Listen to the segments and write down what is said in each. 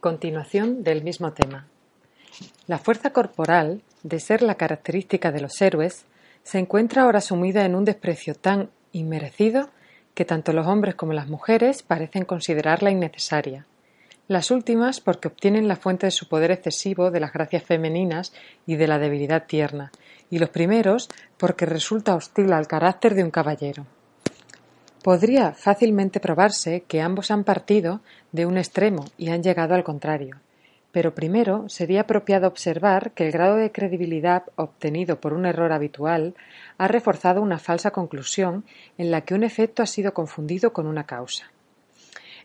Continuación del mismo tema. La fuerza corporal, de ser la característica de los héroes, se encuentra ahora sumida en un desprecio tan inmerecido que tanto los hombres como las mujeres parecen considerarla innecesaria. Las últimas porque obtienen la fuente de su poder excesivo de las gracias femeninas y de la debilidad tierna, y los primeros porque resulta hostil al carácter de un caballero. Podría fácilmente probarse que ambos han partido de un extremo y han llegado al contrario. Pero primero sería apropiado observar que el grado de credibilidad obtenido por un error habitual ha reforzado una falsa conclusión en la que un efecto ha sido confundido con una causa.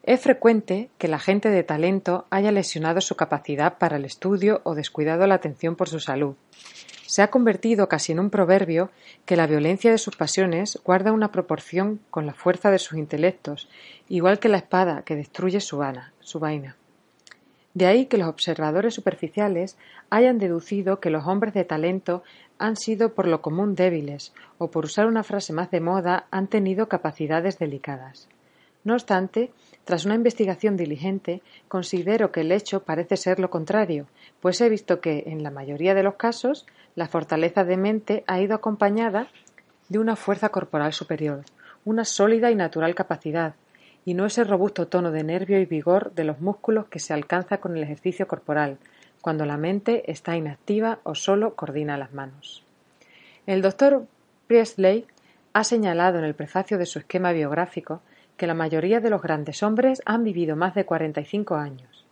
Es frecuente que la gente de talento haya lesionado su capacidad para el estudio o descuidado la atención por su salud, se ha convertido casi en un proverbio que la violencia de sus pasiones guarda una proporción con la fuerza de sus intelectos, igual que la espada que destruye su, su vaina. De ahí que los observadores superficiales hayan deducido que los hombres de talento han sido por lo común débiles, o por usar una frase más de moda, han tenido capacidades delicadas. No obstante, tras una investigación diligente, considero que el hecho parece ser lo contrario, pues he visto que, en la mayoría de los casos, la fortaleza de mente ha ido acompañada de una fuerza corporal superior, una sólida y natural capacidad, y no ese robusto tono de nervio y vigor de los músculos que se alcanza con el ejercicio corporal, cuando la mente está inactiva o solo coordina las manos. El doctor Priestley ha señalado en el prefacio de su esquema biográfico que la mayoría de los grandes hombres han vivido más de cuarenta y cinco años.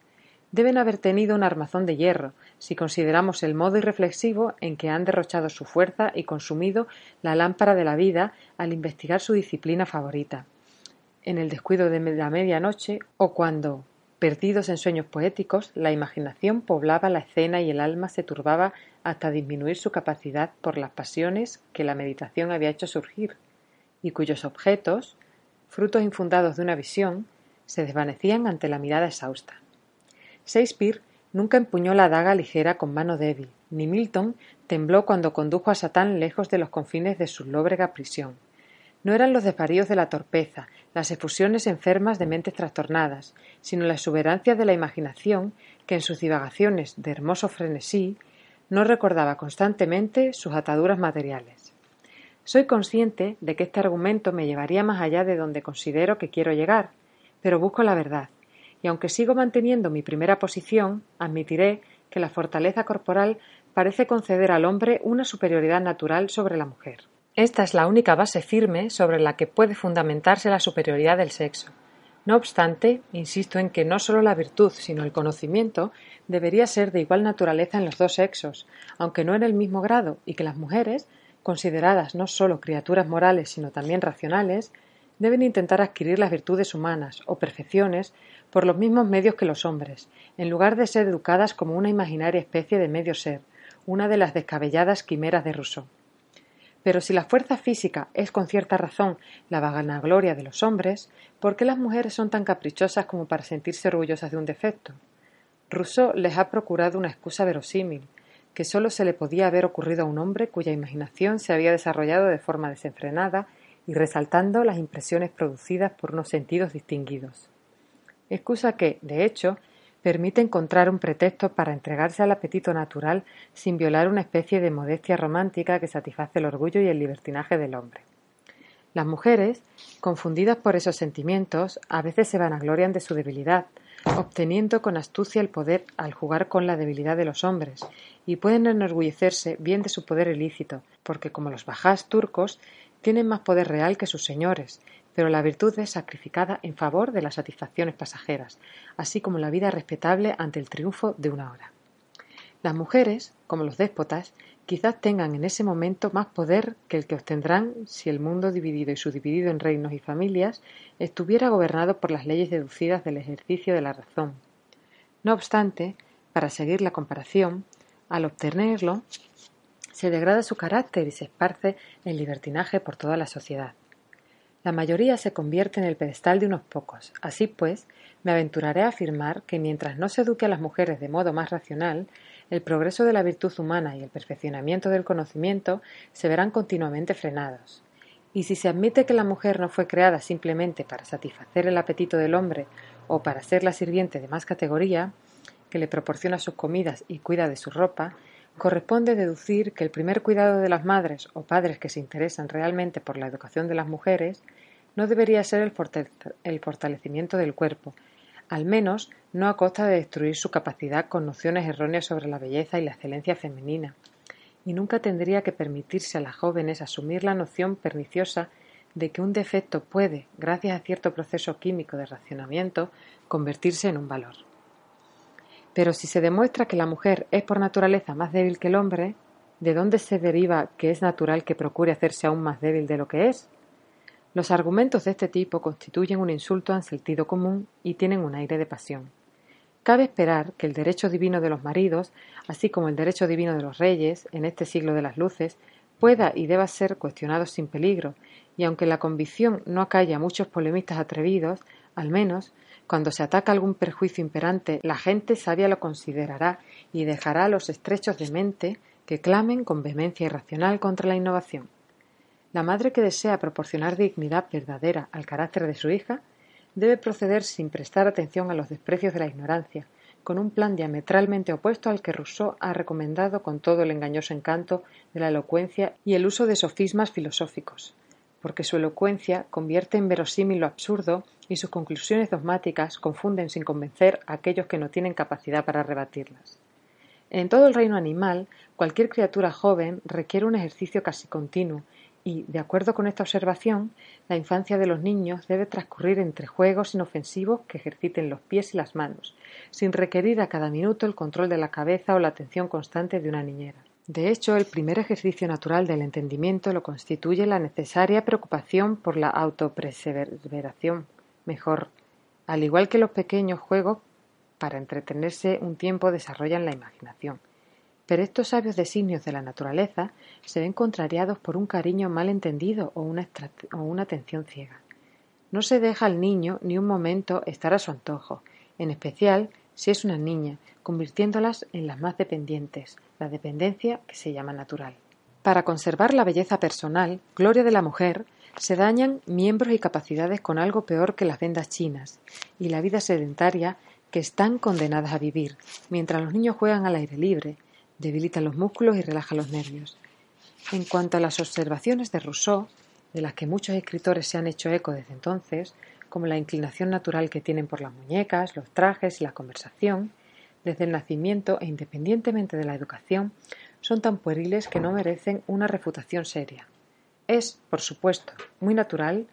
Deben haber tenido un armazón de hierro, si consideramos el modo irreflexivo en que han derrochado su fuerza y consumido la lámpara de la vida al investigar su disciplina favorita. En el descuido de la medianoche, o cuando, perdidos en sueños poéticos, la imaginación poblaba la escena y el alma se turbaba hasta disminuir su capacidad por las pasiones que la meditación había hecho surgir, y cuyos objetos, frutos infundados de una visión, se desvanecían ante la mirada exhausta. Shakespeare nunca empuñó la daga ligera con mano débil, ni Milton tembló cuando condujo a Satán lejos de los confines de su lóbrega prisión. No eran los desvaríos de la torpeza, las efusiones enfermas de mentes trastornadas, sino la exuberancia de la imaginación que en sus divagaciones de hermoso frenesí no recordaba constantemente sus ataduras materiales. Soy consciente de que este argumento me llevaría más allá de donde considero que quiero llegar, pero busco la verdad, y aunque sigo manteniendo mi primera posición, admitiré que la fortaleza corporal parece conceder al hombre una superioridad natural sobre la mujer. Esta es la única base firme sobre la que puede fundamentarse la superioridad del sexo. No obstante, insisto en que no solo la virtud, sino el conocimiento debería ser de igual naturaleza en los dos sexos, aunque no en el mismo grado, y que las mujeres consideradas no sólo criaturas morales sino también racionales, deben intentar adquirir las virtudes humanas o perfecciones por los mismos medios que los hombres, en lugar de ser educadas como una imaginaria especie de medio ser, una de las descabelladas quimeras de Rousseau. Pero si la fuerza física es con cierta razón la vanagloria de los hombres, ¿por qué las mujeres son tan caprichosas como para sentirse orgullosas de un defecto? Rousseau les ha procurado una excusa verosímil, que sólo se le podía haber ocurrido a un hombre cuya imaginación se había desarrollado de forma desenfrenada y resaltando las impresiones producidas por unos sentidos distinguidos. Excusa que, de hecho, permite encontrar un pretexto para entregarse al apetito natural sin violar una especie de modestia romántica que satisface el orgullo y el libertinaje del hombre. Las mujeres, confundidas por esos sentimientos, a veces se vanaglorian de su debilidad, obteniendo con astucia el poder al jugar con la debilidad de los hombres, y pueden enorgullecerse bien de su poder ilícito, porque como los bajás turcos tienen más poder real que sus señores, pero la virtud es sacrificada en favor de las satisfacciones pasajeras, así como la vida respetable ante el triunfo de una hora. Las mujeres, como los déspotas, quizás tengan en ese momento más poder que el que obtendrán si el mundo dividido y subdividido en reinos y familias estuviera gobernado por las leyes deducidas del ejercicio de la razón. No obstante, para seguir la comparación, al obtenerlo, se degrada su carácter y se esparce el libertinaje por toda la sociedad. La mayoría se convierte en el pedestal de unos pocos. Así pues, me aventuraré a afirmar que mientras no se eduque a las mujeres de modo más racional, el progreso de la virtud humana y el perfeccionamiento del conocimiento se verán continuamente frenados. Y si se admite que la mujer no fue creada simplemente para satisfacer el apetito del hombre o para ser la sirviente de más categoría, que le proporciona sus comidas y cuida de su ropa, corresponde deducir que el primer cuidado de las madres o padres que se interesan realmente por la educación de las mujeres no debería ser el fortalecimiento del cuerpo, al menos no a costa de destruir su capacidad con nociones erróneas sobre la belleza y la excelencia femenina, y nunca tendría que permitirse a las jóvenes asumir la noción perniciosa de que un defecto puede, gracias a cierto proceso químico de racionamiento, convertirse en un valor. Pero si se demuestra que la mujer es por naturaleza más débil que el hombre, ¿de dónde se deriva que es natural que procure hacerse aún más débil de lo que es? Los argumentos de este tipo constituyen un insulto al sentido común y tienen un aire de pasión. Cabe esperar que el derecho divino de los maridos, así como el derecho divino de los reyes, en este siglo de las luces, pueda y deba ser cuestionado sin peligro, y aunque la convicción no acalle a muchos polemistas atrevidos, al menos, cuando se ataca algún perjuicio imperante, la gente sabia lo considerará y dejará a los estrechos de mente que clamen con vehemencia irracional contra la innovación. La madre que desea proporcionar dignidad verdadera al carácter de su hija debe proceder sin prestar atención a los desprecios de la ignorancia, con un plan diametralmente opuesto al que Rousseau ha recomendado con todo el engañoso encanto de la elocuencia y el uso de sofismas filosóficos porque su elocuencia convierte en verosímil lo absurdo y sus conclusiones dogmáticas confunden sin convencer a aquellos que no tienen capacidad para rebatirlas. En todo el reino animal, cualquier criatura joven requiere un ejercicio casi continuo y, de acuerdo con esta observación, la infancia de los niños debe transcurrir entre juegos inofensivos que ejerciten los pies y las manos, sin requerir a cada minuto el control de la cabeza o la atención constante de una niñera. De hecho, el primer ejercicio natural del entendimiento lo constituye la necesaria preocupación por la autopreseveración, mejor, al igual que los pequeños juegos, para entretenerse un tiempo desarrollan la imaginación. Pero estos sabios designios de la naturaleza se ven contrariados por un cariño mal entendido o una, o una atención ciega. No se deja al niño ni un momento estar a su antojo, en especial si es una niña, convirtiéndolas en las más dependientes, la dependencia que se llama natural. Para conservar la belleza personal, gloria de la mujer, se dañan miembros y capacidades con algo peor que las vendas chinas y la vida sedentaria que están condenadas a vivir, mientras los niños juegan al aire libre, debilitan los músculos y relajan los nervios. En cuanto a las observaciones de Rousseau, de las que muchos escritores se han hecho eco desde entonces, como la inclinación natural que tienen por las muñecas, los trajes y la conversación, desde el nacimiento e independientemente de la educación, son tan pueriles que no merecen una refutación seria. Es, por supuesto, muy natural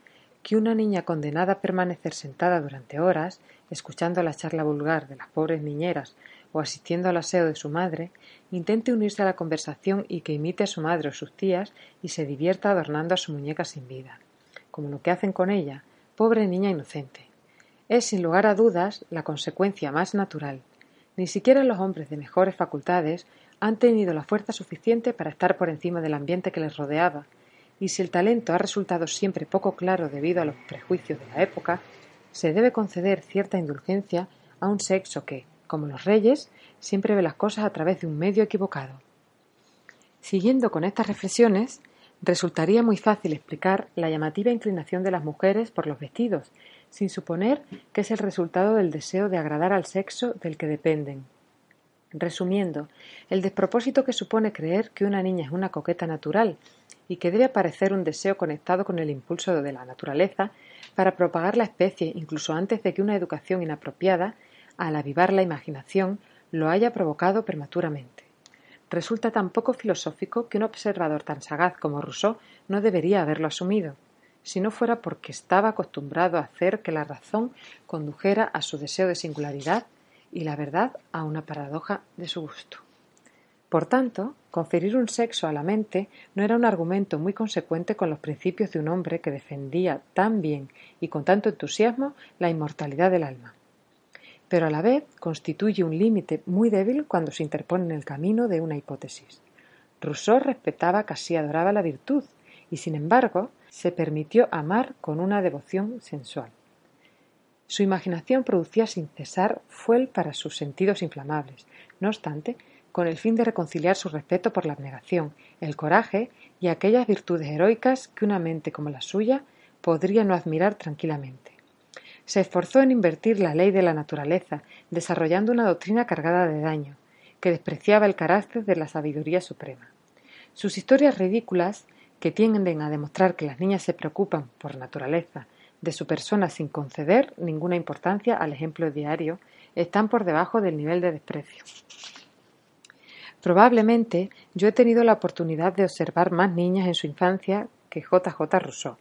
que una niña condenada a permanecer sentada durante horas, escuchando la charla vulgar de las pobres niñeras o asistiendo al aseo de su madre, intente unirse a la conversación y que imite a su madre o sus tías y se divierta adornando a su muñeca sin vida, como lo que hacen con ella, pobre niña inocente. Es, sin lugar a dudas, la consecuencia más natural. Ni siquiera los hombres de mejores facultades han tenido la fuerza suficiente para estar por encima del ambiente que les rodeaba, y si el talento ha resultado siempre poco claro debido a los prejuicios de la época, se debe conceder cierta indulgencia a un sexo que, como los reyes, siempre ve las cosas a través de un medio equivocado. Siguiendo con estas reflexiones, Resultaría muy fácil explicar la llamativa inclinación de las mujeres por los vestidos, sin suponer que es el resultado del deseo de agradar al sexo del que dependen. Resumiendo, el despropósito que supone creer que una niña es una coqueta natural y que debe aparecer un deseo conectado con el impulso de la naturaleza para propagar la especie incluso antes de que una educación inapropiada, al avivar la imaginación, lo haya provocado prematuramente resulta tan poco filosófico que un observador tan sagaz como Rousseau no debería haberlo asumido, si no fuera porque estaba acostumbrado a hacer que la razón condujera a su deseo de singularidad y la verdad a una paradoja de su gusto. Por tanto, conferir un sexo a la mente no era un argumento muy consecuente con los principios de un hombre que defendía tan bien y con tanto entusiasmo la inmortalidad del alma pero a la vez constituye un límite muy débil cuando se interpone en el camino de una hipótesis. Rousseau respetaba, casi adoraba la virtud, y sin embargo se permitió amar con una devoción sensual. Su imaginación producía sin cesar fuel para sus sentidos inflamables, no obstante, con el fin de reconciliar su respeto por la abnegación, el coraje y aquellas virtudes heroicas que una mente como la suya podría no admirar tranquilamente. Se esforzó en invertir la ley de la naturaleza, desarrollando una doctrina cargada de daño, que despreciaba el carácter de la sabiduría suprema. Sus historias ridículas, que tienden a demostrar que las niñas se preocupan, por naturaleza, de su persona sin conceder ninguna importancia al ejemplo diario, están por debajo del nivel de desprecio. Probablemente yo he tenido la oportunidad de observar más niñas en su infancia que J. J. Rousseau.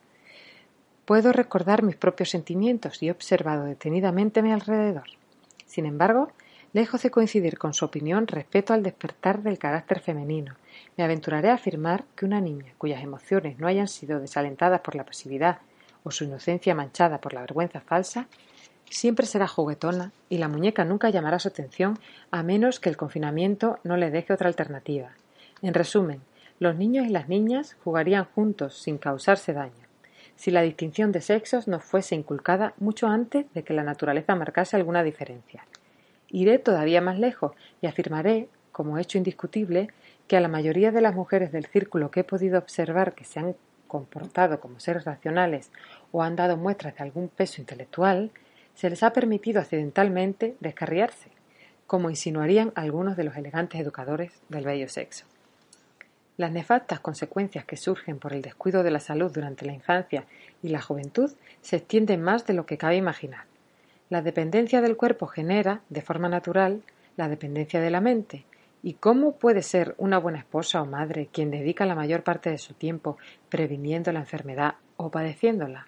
Puedo recordar mis propios sentimientos y he observado detenidamente a mi alrededor. Sin embargo, lejos de coincidir con su opinión respecto al despertar del carácter femenino, me aventuraré a afirmar que una niña cuyas emociones no hayan sido desalentadas por la pasividad o su inocencia manchada por la vergüenza falsa, siempre será juguetona y la muñeca nunca llamará su atención a menos que el confinamiento no le deje otra alternativa. En resumen, los niños y las niñas jugarían juntos sin causarse daño, si la distinción de sexos no fuese inculcada mucho antes de que la naturaleza marcase alguna diferencia. Iré todavía más lejos y afirmaré, como hecho indiscutible, que a la mayoría de las mujeres del círculo que he podido observar que se han comportado como seres racionales o han dado muestras de algún peso intelectual, se les ha permitido accidentalmente descarriarse, como insinuarían algunos de los elegantes educadores del bello sexo. Las nefastas consecuencias que surgen por el descuido de la salud durante la infancia y la juventud se extienden más de lo que cabe imaginar. La dependencia del cuerpo genera, de forma natural, la dependencia de la mente, ¿Y cómo puede ser una buena esposa o madre quien dedica la mayor parte de su tiempo previniendo la enfermedad o padeciéndola?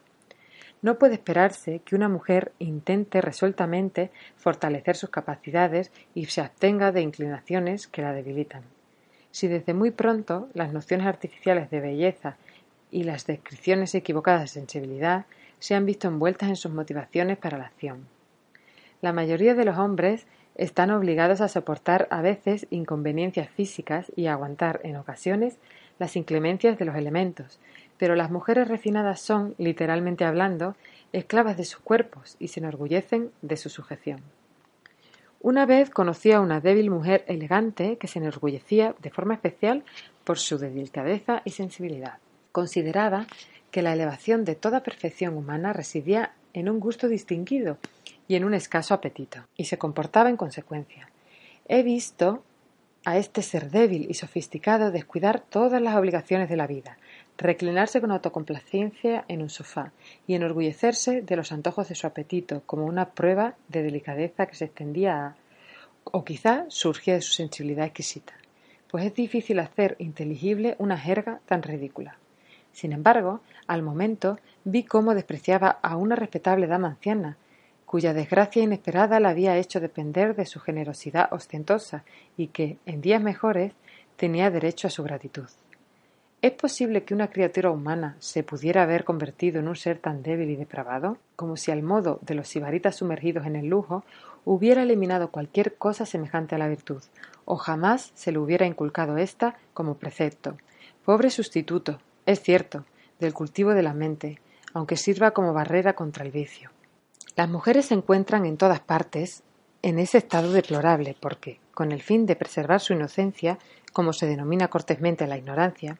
No puede esperarse que una mujer intente resueltamente fortalecer sus capacidades y se abstenga de inclinaciones que la debilitan. Si desde muy pronto las nociones artificiales de belleza y las descripciones equivocadas de sensibilidad se han visto envueltas en sus motivaciones para la acción. La mayoría de los hombres están obligados a soportar a veces inconveniencias físicas y a aguantar en ocasiones las inclemencias de los elementos, pero las mujeres refinadas son, literalmente hablando, esclavas de sus cuerpos y se enorgullecen de su sujeción. Una vez conocí a una débil mujer elegante que se enorgullecía de forma especial por su delicadeza y sensibilidad. Consideraba que la elevación de toda perfección humana residía en un gusto distinguido y en un escaso apetito, y se comportaba en consecuencia. He visto a este ser débil y sofisticado descuidar todas las obligaciones de la vida, reclinarse con autocomplacencia en un sofá y enorgullecerse de los antojos de su apetito como una prueba de delicadeza que se extendía a o quizá surgía de su sensibilidad exquisita, pues es difícil hacer inteligible una jerga tan ridícula. Sin embargo, al momento vi cómo despreciaba a una respetable dama anciana, cuya desgracia inesperada la había hecho depender de su generosidad ostentosa y que, en días mejores, tenía derecho a su gratitud. ¿Es posible que una criatura humana se pudiera haber convertido en un ser tan débil y depravado, como si al modo de los sibaritas sumergidos en el lujo hubiera eliminado cualquier cosa semejante a la virtud, o jamás se le hubiera inculcado ésta como precepto? Pobre sustituto, es cierto, del cultivo de la mente, aunque sirva como barrera contra el vicio. Las mujeres se encuentran en todas partes en ese estado deplorable porque, con el fin de preservar su inocencia, como se denomina cortésmente la ignorancia,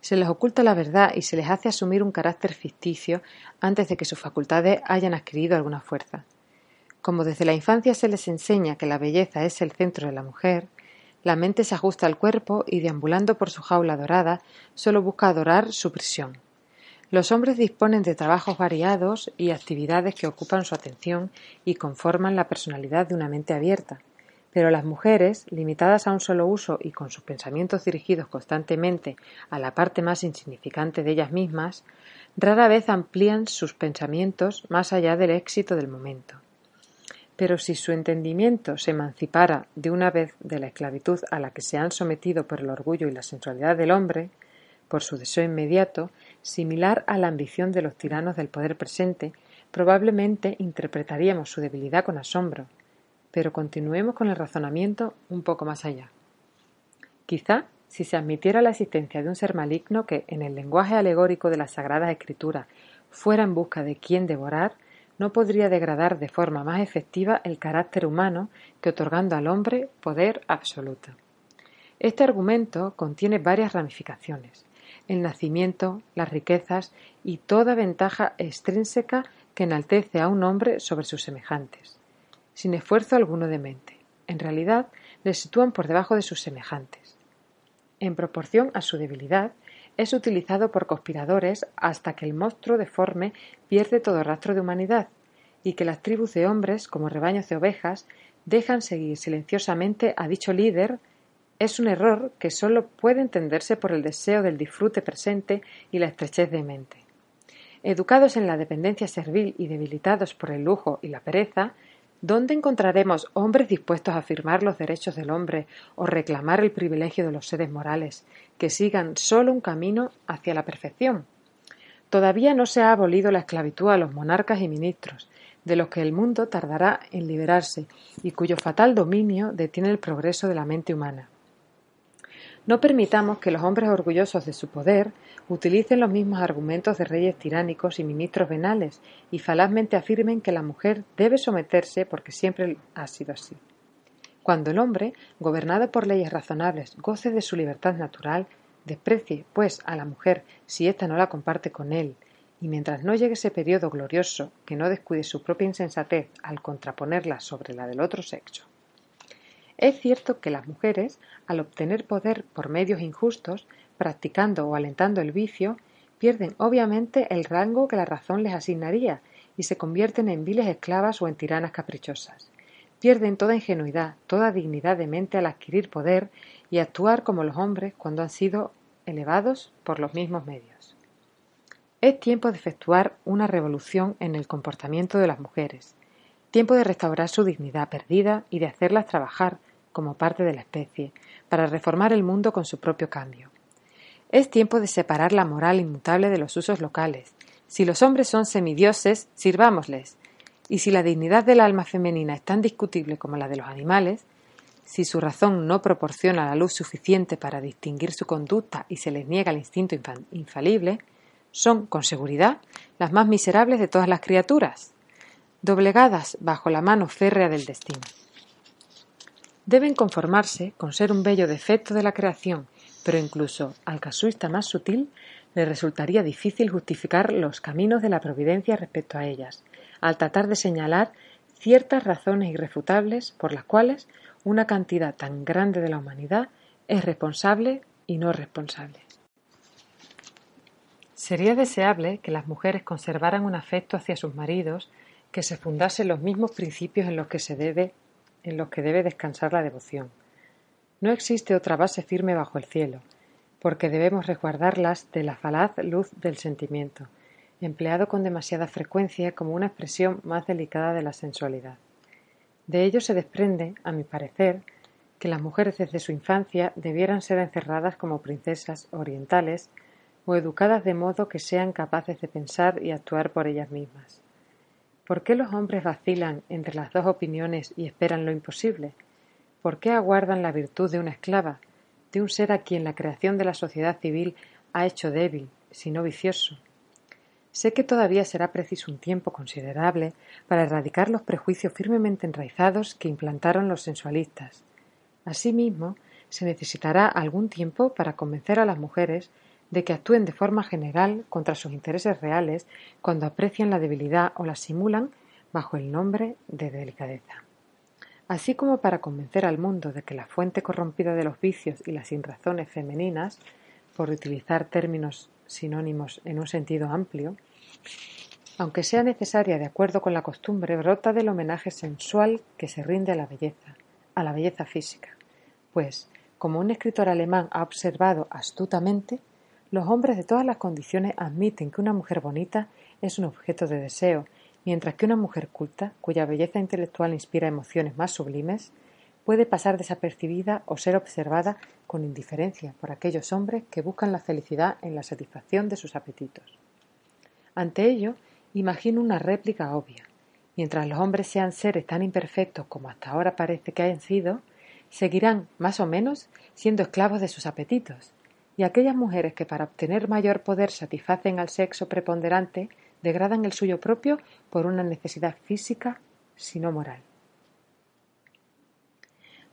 se les oculta la verdad y se les hace asumir un carácter ficticio antes de que sus facultades hayan adquirido alguna fuerza. Como desde la infancia se les enseña que la belleza es el centro de la mujer, la mente se ajusta al cuerpo y deambulando por su jaula dorada solo busca adorar su prisión. Los hombres disponen de trabajos variados y actividades que ocupan su atención y conforman la personalidad de una mente abierta, pero las mujeres, limitadas a un solo uso y con sus pensamientos dirigidos constantemente a la parte más insignificante de ellas mismas, rara vez amplían sus pensamientos más allá del éxito del momento. Pero si su entendimiento se emancipara de una vez de la esclavitud a la que se han sometido por el orgullo y la sensualidad del hombre, por su deseo inmediato, similar a la ambición de los tiranos del poder presente, probablemente interpretaríamos su debilidad con asombro, pero continuemos con el razonamiento un poco más allá. Quizá, si se admitiera la existencia de un ser maligno que, en el lenguaje alegórico de las Sagradas Escrituras, fuera en busca de quien devorar, no podría degradar de forma más efectiva el carácter humano que otorgando al hombre poder absoluto. Este argumento contiene varias ramificaciones el nacimiento, las riquezas y toda ventaja extrínseca que enaltece a un hombre sobre sus semejantes, sin esfuerzo alguno de mente. En realidad, le sitúan por debajo de sus semejantes. En proporción a su debilidad, es utilizado por conspiradores hasta que el monstruo deforme pierde todo rastro de humanidad y que las tribus de hombres, como rebaños de ovejas, dejan seguir silenciosamente a dicho líder es un error que sólo puede entenderse por el deseo del disfrute presente y la estrechez de mente. Educados en la dependencia servil y debilitados por el lujo y la pereza, ¿dónde encontraremos hombres dispuestos a afirmar los derechos del hombre o reclamar el privilegio de los seres morales, que sigan solo un camino hacia la perfección? Todavía no se ha abolido la esclavitud a los monarcas y ministros, de los que el mundo tardará en liberarse y cuyo fatal dominio detiene el progreso de la mente humana. No permitamos que los hombres orgullosos de su poder utilicen los mismos argumentos de reyes tiránicos y ministros venales y falazmente afirmen que la mujer debe someterse porque siempre ha sido así. Cuando el hombre, gobernado por leyes razonables, goce de su libertad natural, desprecie, pues, a la mujer si ésta no la comparte con él, y mientras no llegue ese periodo glorioso que no descuide su propia insensatez al contraponerla sobre la del otro sexo. Es cierto que las mujeres, al obtener poder por medios injustos, practicando o alentando el vicio, pierden obviamente el rango que la razón les asignaría y se convierten en viles esclavas o en tiranas caprichosas. Pierden toda ingenuidad, toda dignidad de mente al adquirir poder y actuar como los hombres cuando han sido elevados por los mismos medios. Es tiempo de efectuar una revolución en el comportamiento de las mujeres, tiempo de restaurar su dignidad perdida y de hacerlas trabajar como parte de la especie, para reformar el mundo con su propio cambio. Es tiempo de separar la moral inmutable de los usos locales. Si los hombres son semidioses, sirvámosles. Y si la dignidad del alma femenina es tan discutible como la de los animales, si su razón no proporciona la luz suficiente para distinguir su conducta y se les niega el instinto infalible, son, con seguridad, las más miserables de todas las criaturas, doblegadas bajo la mano férrea del destino deben conformarse con ser un bello defecto de la creación, pero incluso al casuista más sutil le resultaría difícil justificar los caminos de la providencia respecto a ellas, al tratar de señalar ciertas razones irrefutables por las cuales una cantidad tan grande de la humanidad es responsable y no responsable. Sería deseable que las mujeres conservaran un afecto hacia sus maridos que se fundase en los mismos principios en los que se debe en los que debe descansar la devoción. No existe otra base firme bajo el cielo, porque debemos resguardarlas de la falaz luz del sentimiento, empleado con demasiada frecuencia como una expresión más delicada de la sensualidad. De ello se desprende, a mi parecer, que las mujeres desde su infancia debieran ser encerradas como princesas orientales o educadas de modo que sean capaces de pensar y actuar por ellas mismas. ¿Por qué los hombres vacilan entre las dos opiniones y esperan lo imposible? ¿Por qué aguardan la virtud de una esclava, de un ser a quien la creación de la sociedad civil ha hecho débil, si no vicioso? Sé que todavía será preciso un tiempo considerable para erradicar los prejuicios firmemente enraizados que implantaron los sensualistas. Asimismo, se necesitará algún tiempo para convencer a las mujeres de que actúen de forma general contra sus intereses reales cuando aprecian la debilidad o la simulan bajo el nombre de delicadeza. Así como para convencer al mundo de que la fuente corrompida de los vicios y las sinrazones femeninas, por utilizar términos sinónimos en un sentido amplio, aunque sea necesaria de acuerdo con la costumbre, brota del homenaje sensual que se rinde a la belleza, a la belleza física, pues, como un escritor alemán ha observado astutamente, los hombres de todas las condiciones admiten que una mujer bonita es un objeto de deseo, mientras que una mujer culta, cuya belleza intelectual inspira emociones más sublimes, puede pasar desapercibida o ser observada con indiferencia por aquellos hombres que buscan la felicidad en la satisfacción de sus apetitos. Ante ello, imagino una réplica obvia. Mientras los hombres sean seres tan imperfectos como hasta ahora parece que hayan sido, seguirán, más o menos, siendo esclavos de sus apetitos, y aquellas mujeres que para obtener mayor poder satisfacen al sexo preponderante degradan el suyo propio por una necesidad física, sino moral.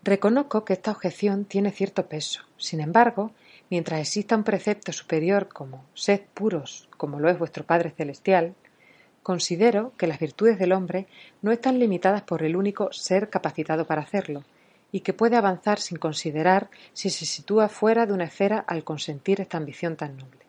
Reconozco que esta objeción tiene cierto peso. Sin embargo, mientras exista un precepto superior como sed puros, como lo es vuestro Padre Celestial, considero que las virtudes del hombre no están limitadas por el único ser capacitado para hacerlo, y que puede avanzar sin considerar si se sitúa fuera de una esfera al consentir esta ambición tan noble.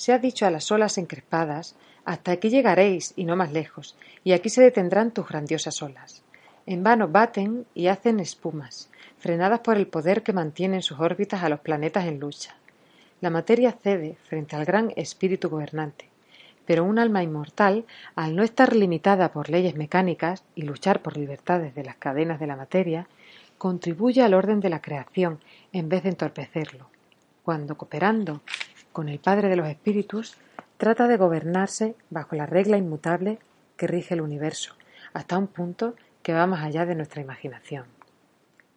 Se ha dicho a las olas encrespadas, hasta aquí llegaréis y no más lejos, y aquí se detendrán tus grandiosas olas. En vano baten y hacen espumas, frenadas por el poder que mantiene en sus órbitas a los planetas en lucha. La materia cede frente al gran espíritu gobernante, pero un alma inmortal, al no estar limitada por leyes mecánicas y luchar por libertades de las cadenas de la materia, contribuye al orden de la creación en vez de entorpecerlo, cuando cooperando con el Padre de los Espíritus trata de gobernarse bajo la regla inmutable que rige el universo, hasta un punto que va más allá de nuestra imaginación.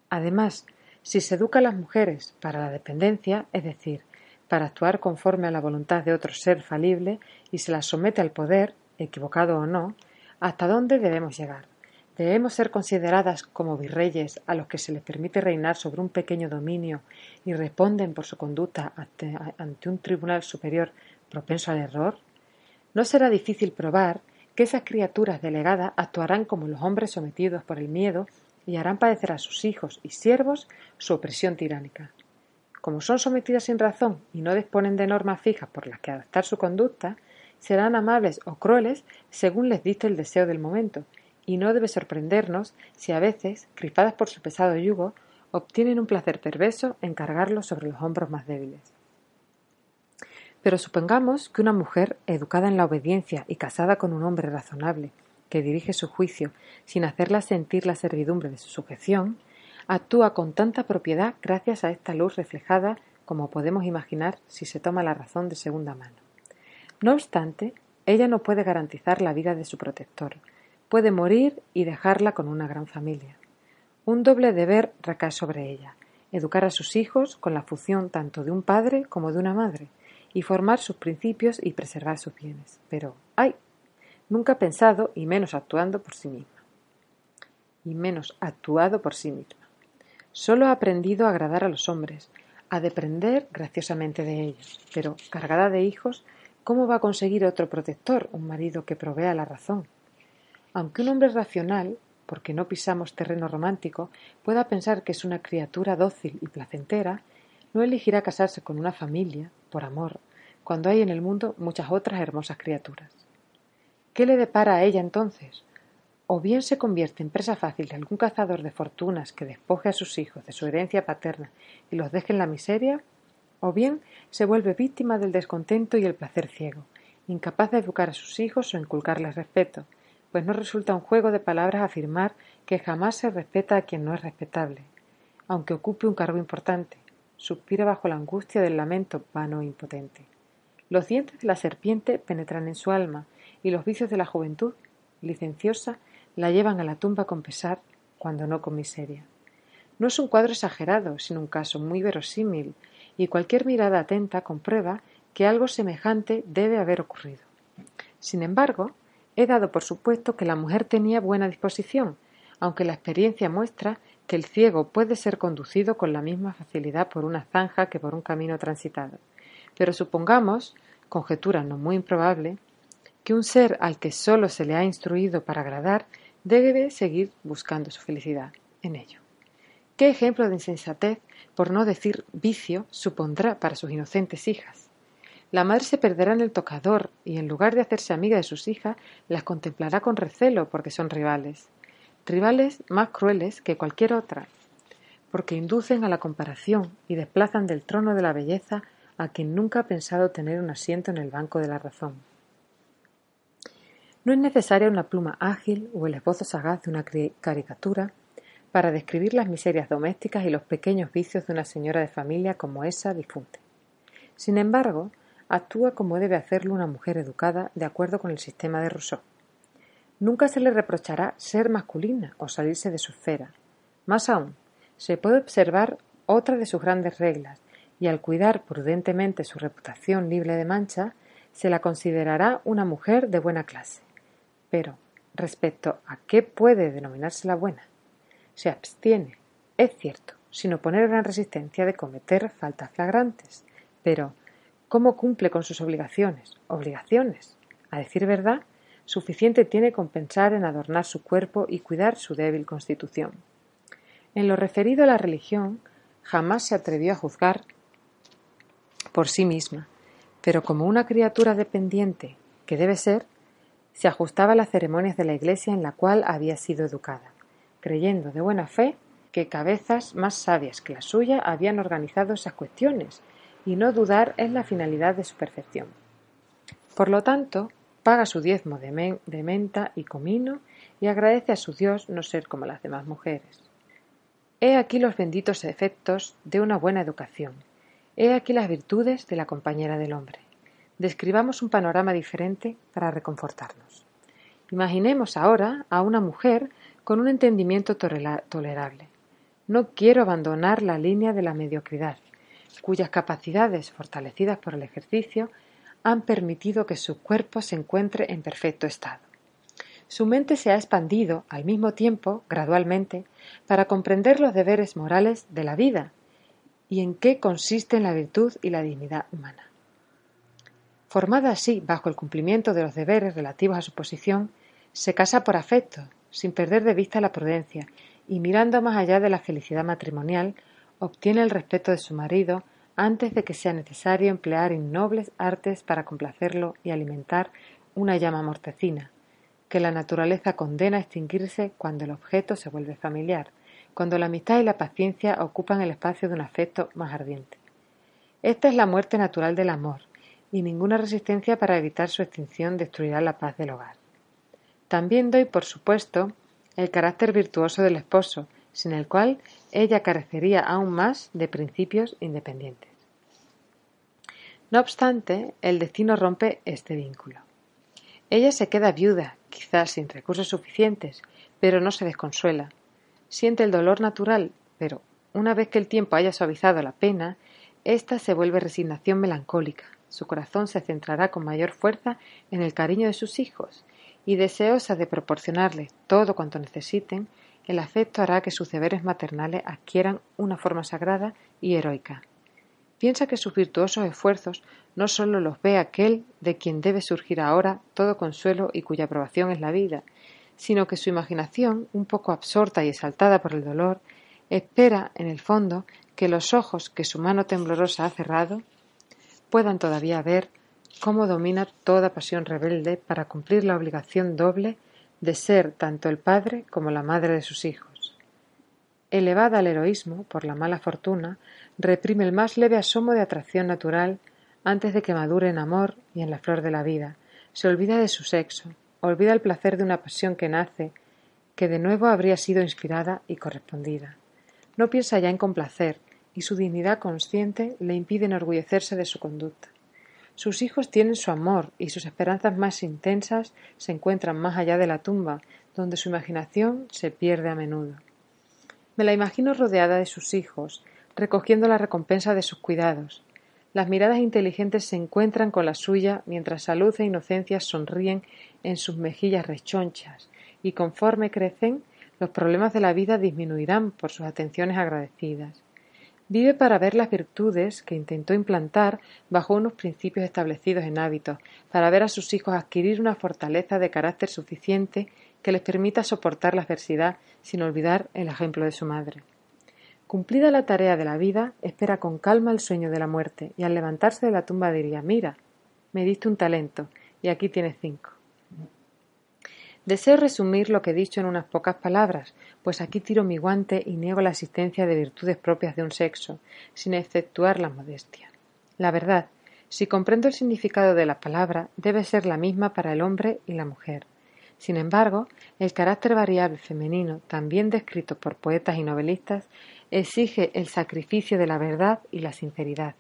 Además, si se educa a las mujeres para la dependencia, es decir, para actuar conforme a la voluntad de otro ser falible y se las somete al poder, equivocado o no, ¿hasta dónde debemos llegar? ¿Debemos ser consideradas como virreyes a los que se les permite reinar sobre un pequeño dominio y responden por su conducta ante, un tribunal superior propenso al error? No será difícil probar que esas criaturas delegadas actuarán como los hombres sometidos por el miedo y harán padecer a sus hijos y siervos su opresión tiránica. Como son sometidas sin razón y no disponen de normas fijas por las que adaptar su conducta, serán amables o crueles según les dicte el deseo del momento, y no debe sorprendernos si a veces, cripadas por su pesado yugo, obtienen un placer perverso en cargarlo sobre los hombros más débiles. Pero supongamos que una mujer, educada en la obediencia y casada con un hombre razonable, que dirige su juicio sin hacerla sentir la servidumbre de su sujeción, actúa con tanta propiedad gracias a esta luz reflejada como podemos imaginar si se toma la razón de segunda mano. No obstante, ella no puede garantizar la vida de su protector, puede morir y dejarla con una gran familia. Un doble deber recae sobre ella, educar a sus hijos con la función tanto de un padre como de una madre, y formar sus principios y preservar sus bienes. Pero, ¡ay! nunca pensado y menos actuando por sí misma. Y menos actuado por sí misma. Solo ha aprendido a agradar a los hombres, a depender graciosamente de ellos, pero cargada de hijos, ¿cómo va a conseguir otro protector, un marido que provea la razón? Aunque un hombre racional, porque no pisamos terreno romántico, pueda pensar que es una criatura dócil y placentera, no elegirá casarse con una familia, por amor, cuando hay en el mundo muchas otras hermosas criaturas. ¿Qué le depara a ella entonces? O bien se convierte en presa fácil de algún cazador de fortunas que despoje a sus hijos de su herencia paterna y los deje en la miseria, o bien se vuelve víctima del descontento y el placer ciego, incapaz de educar a sus hijos o inculcarles respeto, pues no resulta un juego de palabras afirmar que jamás se respeta a quien no es respetable, aunque ocupe un cargo importante, suspira bajo la angustia del lamento vano e impotente. Los dientes de la serpiente penetran en su alma, y los vicios de la juventud, licenciosa, la llevan a la tumba con pesar, cuando no con miseria. No es un cuadro exagerado, sino un caso muy verosímil, y cualquier mirada atenta comprueba que algo semejante debe haber ocurrido. Sin embargo, he dado por supuesto que la mujer tenía buena disposición, aunque la experiencia muestra que el ciego puede ser conducido con la misma facilidad por una zanja que por un camino transitado. Pero supongamos, conjetura no muy improbable, que un ser al que sólo se le ha instruido para agradar debe seguir buscando su felicidad en ello. ¿Qué ejemplo de insensatez, por no decir vicio, supondrá para sus inocentes hijas? La madre se perderá en el tocador y en lugar de hacerse amiga de sus hijas, las contemplará con recelo porque son rivales rivales más crueles que cualquier otra, porque inducen a la comparación y desplazan del trono de la belleza a quien nunca ha pensado tener un asiento en el banco de la razón. No es necesaria una pluma ágil o el esbozo sagaz de una caricatura para describir las miserias domésticas y los pequeños vicios de una señora de familia como esa difunte. Sin embargo, actúa como debe hacerlo una mujer educada de acuerdo con el sistema de Rousseau. Nunca se le reprochará ser masculina o salirse de su esfera. Más aún, se puede observar otra de sus grandes reglas, y al cuidar prudentemente su reputación libre de mancha, se la considerará una mujer de buena clase. Pero, respecto a qué puede denominarse la buena, se abstiene, es cierto, sin oponer gran resistencia de cometer faltas flagrantes. Pero, ¿cómo cumple con sus obligaciones? ¿Obligaciones? A decir verdad, suficiente tiene con pensar en adornar su cuerpo y cuidar su débil constitución. En lo referido a la religión, jamás se atrevió a juzgar por sí misma, pero como una criatura dependiente que debe ser, se ajustaba a las ceremonias de la Iglesia en la cual había sido educada, creyendo de buena fe que cabezas más sabias que la suya habían organizado esas cuestiones, y no dudar en la finalidad de su perfección. Por lo tanto, paga su diezmo de, de menta y comino y agradece a su Dios no ser como las demás mujeres. He aquí los benditos efectos de una buena educación. He aquí las virtudes de la compañera del hombre. Describamos un panorama diferente para reconfortarnos. Imaginemos ahora a una mujer con un entendimiento tolerable. No quiero abandonar la línea de la mediocridad, cuyas capacidades, fortalecidas por el ejercicio, han permitido que su cuerpo se encuentre en perfecto estado. Su mente se ha expandido al mismo tiempo, gradualmente, para comprender los deberes morales de la vida y en qué consisten la virtud y la dignidad humana. Formada así bajo el cumplimiento de los deberes relativos a su posición, se casa por afecto, sin perder de vista la prudencia, y mirando más allá de la felicidad matrimonial, obtiene el respeto de su marido antes de que sea necesario emplear innobles artes para complacerlo y alimentar una llama mortecina, que la naturaleza condena a extinguirse cuando el objeto se vuelve familiar, cuando la amistad y la paciencia ocupan el espacio de un afecto más ardiente. Esta es la muerte natural del amor, y ninguna resistencia para evitar su extinción destruirá la paz del hogar. También doy por supuesto el carácter virtuoso del esposo, sin el cual ella carecería aún más de principios independientes. No obstante, el destino rompe este vínculo. Ella se queda viuda, quizás sin recursos suficientes, pero no se desconsuela. Siente el dolor natural, pero una vez que el tiempo haya suavizado la pena, ésta se vuelve resignación melancólica. Su corazón se centrará con mayor fuerza en el cariño de sus hijos, y deseosa de proporcionarles todo cuanto necesiten, el afecto hará que sus deberes maternales adquieran una forma sagrada y heroica. Piensa que sus virtuosos esfuerzos no sólo los ve aquel de quien debe surgir ahora todo consuelo y cuya aprobación es la vida, sino que su imaginación, un poco absorta y exaltada por el dolor, espera, en el fondo, que los ojos que su mano temblorosa ha cerrado puedan todavía ver cómo domina toda pasión rebelde para cumplir la obligación doble de ser tanto el padre como la madre de sus hijos. Elevada al heroísmo por la mala fortuna, reprime el más leve asomo de atracción natural antes de que madure en amor y en la flor de la vida. Se olvida de su sexo, olvida el placer de una pasión que nace, que de nuevo habría sido inspirada y correspondida. No piensa ya en complacer, y su dignidad consciente le impide enorgullecerse de su conducta. Sus hijos tienen su amor y sus esperanzas más intensas se encuentran más allá de la tumba, donde su imaginación se pierde a menudo. Me la imagino rodeada de sus hijos, recogiendo la recompensa de sus cuidados. Las miradas inteligentes se encuentran con la suya mientras salud e inocencia sonríen en sus mejillas rechonchas, y conforme crecen, los problemas de la vida disminuirán por sus atenciones agradecidas. Vive para ver las virtudes que intentó implantar bajo unos principios establecidos en hábitos, para ver a sus hijos adquirir una fortaleza de carácter suficiente que les permita soportar la adversidad sin olvidar el ejemplo de su madre. Cumplida la tarea de la vida, espera con calma el sueño de la muerte, y al levantarse de la tumba diría Mira, me diste un talento, y aquí tienes cinco. Deseo resumir lo que he dicho en unas pocas palabras, pues aquí tiro mi guante y niego la existencia de virtudes propias de un sexo, sin exceptuar la modestia. La verdad, si comprendo el significado de la palabra, debe ser la misma para el hombre y la mujer. Sin embargo, el carácter variable femenino, también descrito por poetas y novelistas, exige el sacrificio de la verdad y la sinceridad,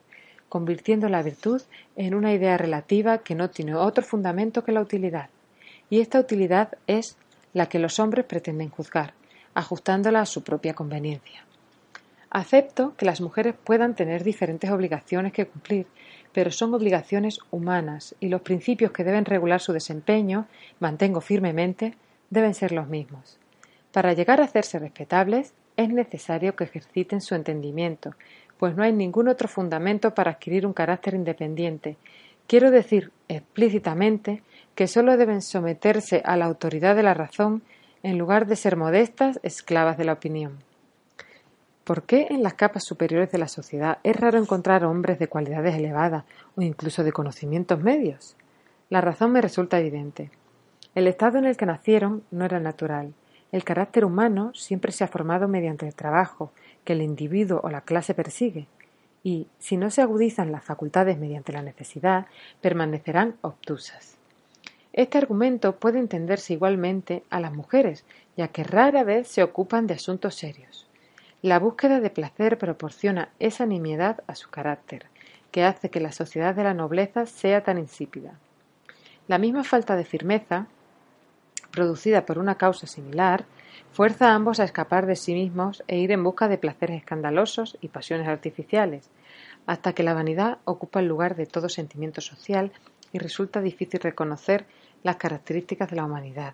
convirtiendo la virtud en una idea relativa que no tiene otro fundamento que la utilidad y esta utilidad es la que los hombres pretenden juzgar, ajustándola a su propia conveniencia. Acepto que las mujeres puedan tener diferentes obligaciones que cumplir, pero son obligaciones humanas y los principios que deben regular su desempeño, mantengo firmemente, deben ser los mismos. Para llegar a hacerse respetables es necesario que ejerciten su entendimiento, pues no hay ningún otro fundamento para adquirir un carácter independiente. Quiero decir explícitamente que sólo deben someterse a la autoridad de la razón en lugar de ser modestas esclavas de la opinión. ¿Por qué en las capas superiores de la sociedad es raro encontrar hombres de cualidades elevadas o incluso de conocimientos medios? La razón me resulta evidente. El estado en el que nacieron no era natural. El carácter humano siempre se ha formado mediante el trabajo que el individuo o la clase persigue, y, si no se agudizan las facultades mediante la necesidad, permanecerán obtusas. Este argumento puede entenderse igualmente a las mujeres, ya que rara vez se ocupan de asuntos serios. La búsqueda de placer proporciona esa nimiedad a su carácter, que hace que la sociedad de la nobleza sea tan insípida. La misma falta de firmeza, producida por una causa similar, fuerza a ambos a escapar de sí mismos e ir en busca de placeres escandalosos y pasiones artificiales, hasta que la vanidad ocupa el lugar de todo sentimiento social y resulta difícil reconocer las características de la humanidad.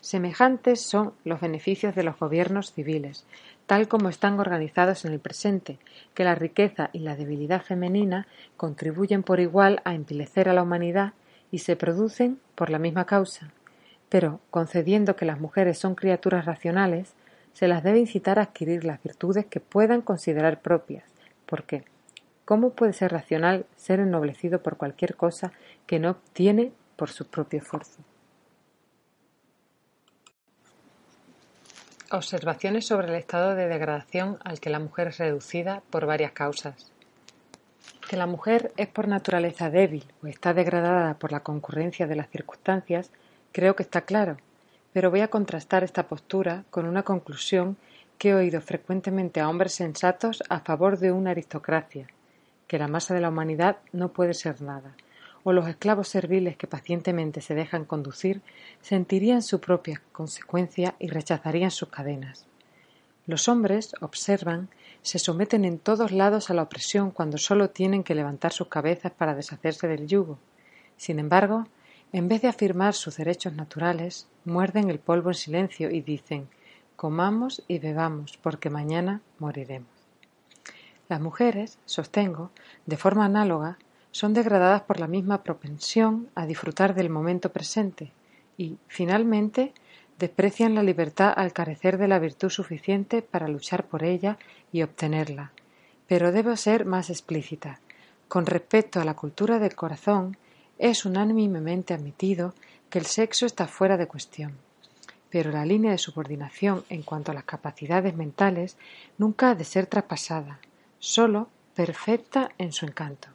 Semejantes son los beneficios de los gobiernos civiles, tal como están organizados en el presente, que la riqueza y la debilidad femenina contribuyen por igual a empilecer a la humanidad y se producen por la misma causa. Pero, concediendo que las mujeres son criaturas racionales, se las debe incitar a adquirir las virtudes que puedan considerar propias, porque ¿cómo puede ser racional ser ennoblecido por cualquier cosa que no obtiene por su propio esfuerzo. Observaciones sobre el estado de degradación al que la mujer es reducida por varias causas. Que la mujer es por naturaleza débil o está degradada por la concurrencia de las circunstancias, creo que está claro, pero voy a contrastar esta postura con una conclusión que he oído frecuentemente a hombres sensatos a favor de una aristocracia, que la masa de la humanidad no puede ser nada, o los esclavos serviles que pacientemente se dejan conducir sentirían su propia consecuencia y rechazarían sus cadenas. Los hombres, observan, se someten en todos lados a la opresión cuando sólo tienen que levantar sus cabezas para deshacerse del yugo. Sin embargo, en vez de afirmar sus derechos naturales, muerden el polvo en silencio y dicen comamos y bebamos, porque mañana moriremos. Las mujeres, sostengo, de forma análoga, son degradadas por la misma propensión a disfrutar del momento presente y, finalmente, desprecian la libertad al carecer de la virtud suficiente para luchar por ella y obtenerla. Pero debo ser más explícita. Con respecto a la cultura del corazón, es unánimemente admitido que el sexo está fuera de cuestión. Pero la línea de subordinación en cuanto a las capacidades mentales nunca ha de ser traspasada, sólo perfecta en su encanto.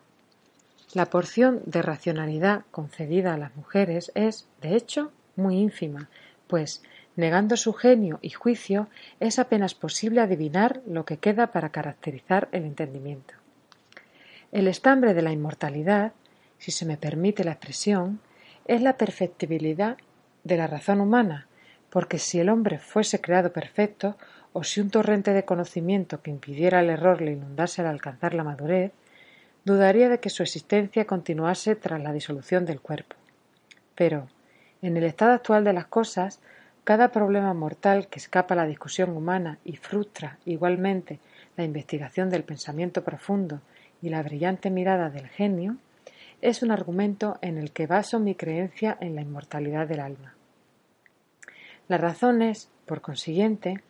La porción de racionalidad concedida a las mujeres es, de hecho, muy ínfima, pues, negando su genio y juicio, es apenas posible adivinar lo que queda para caracterizar el entendimiento. El estambre de la inmortalidad, si se me permite la expresión, es la perfectibilidad de la razón humana, porque si el hombre fuese creado perfecto, o si un torrente de conocimiento que impidiera el error le inundase al alcanzar la madurez, dudaría de que su existencia continuase tras la disolución del cuerpo. Pero, en el estado actual de las cosas, cada problema mortal que escapa a la discusión humana y frustra igualmente la investigación del pensamiento profundo y la brillante mirada del genio, es un argumento en el que baso mi creencia en la inmortalidad del alma. La razón es, por consiguiente,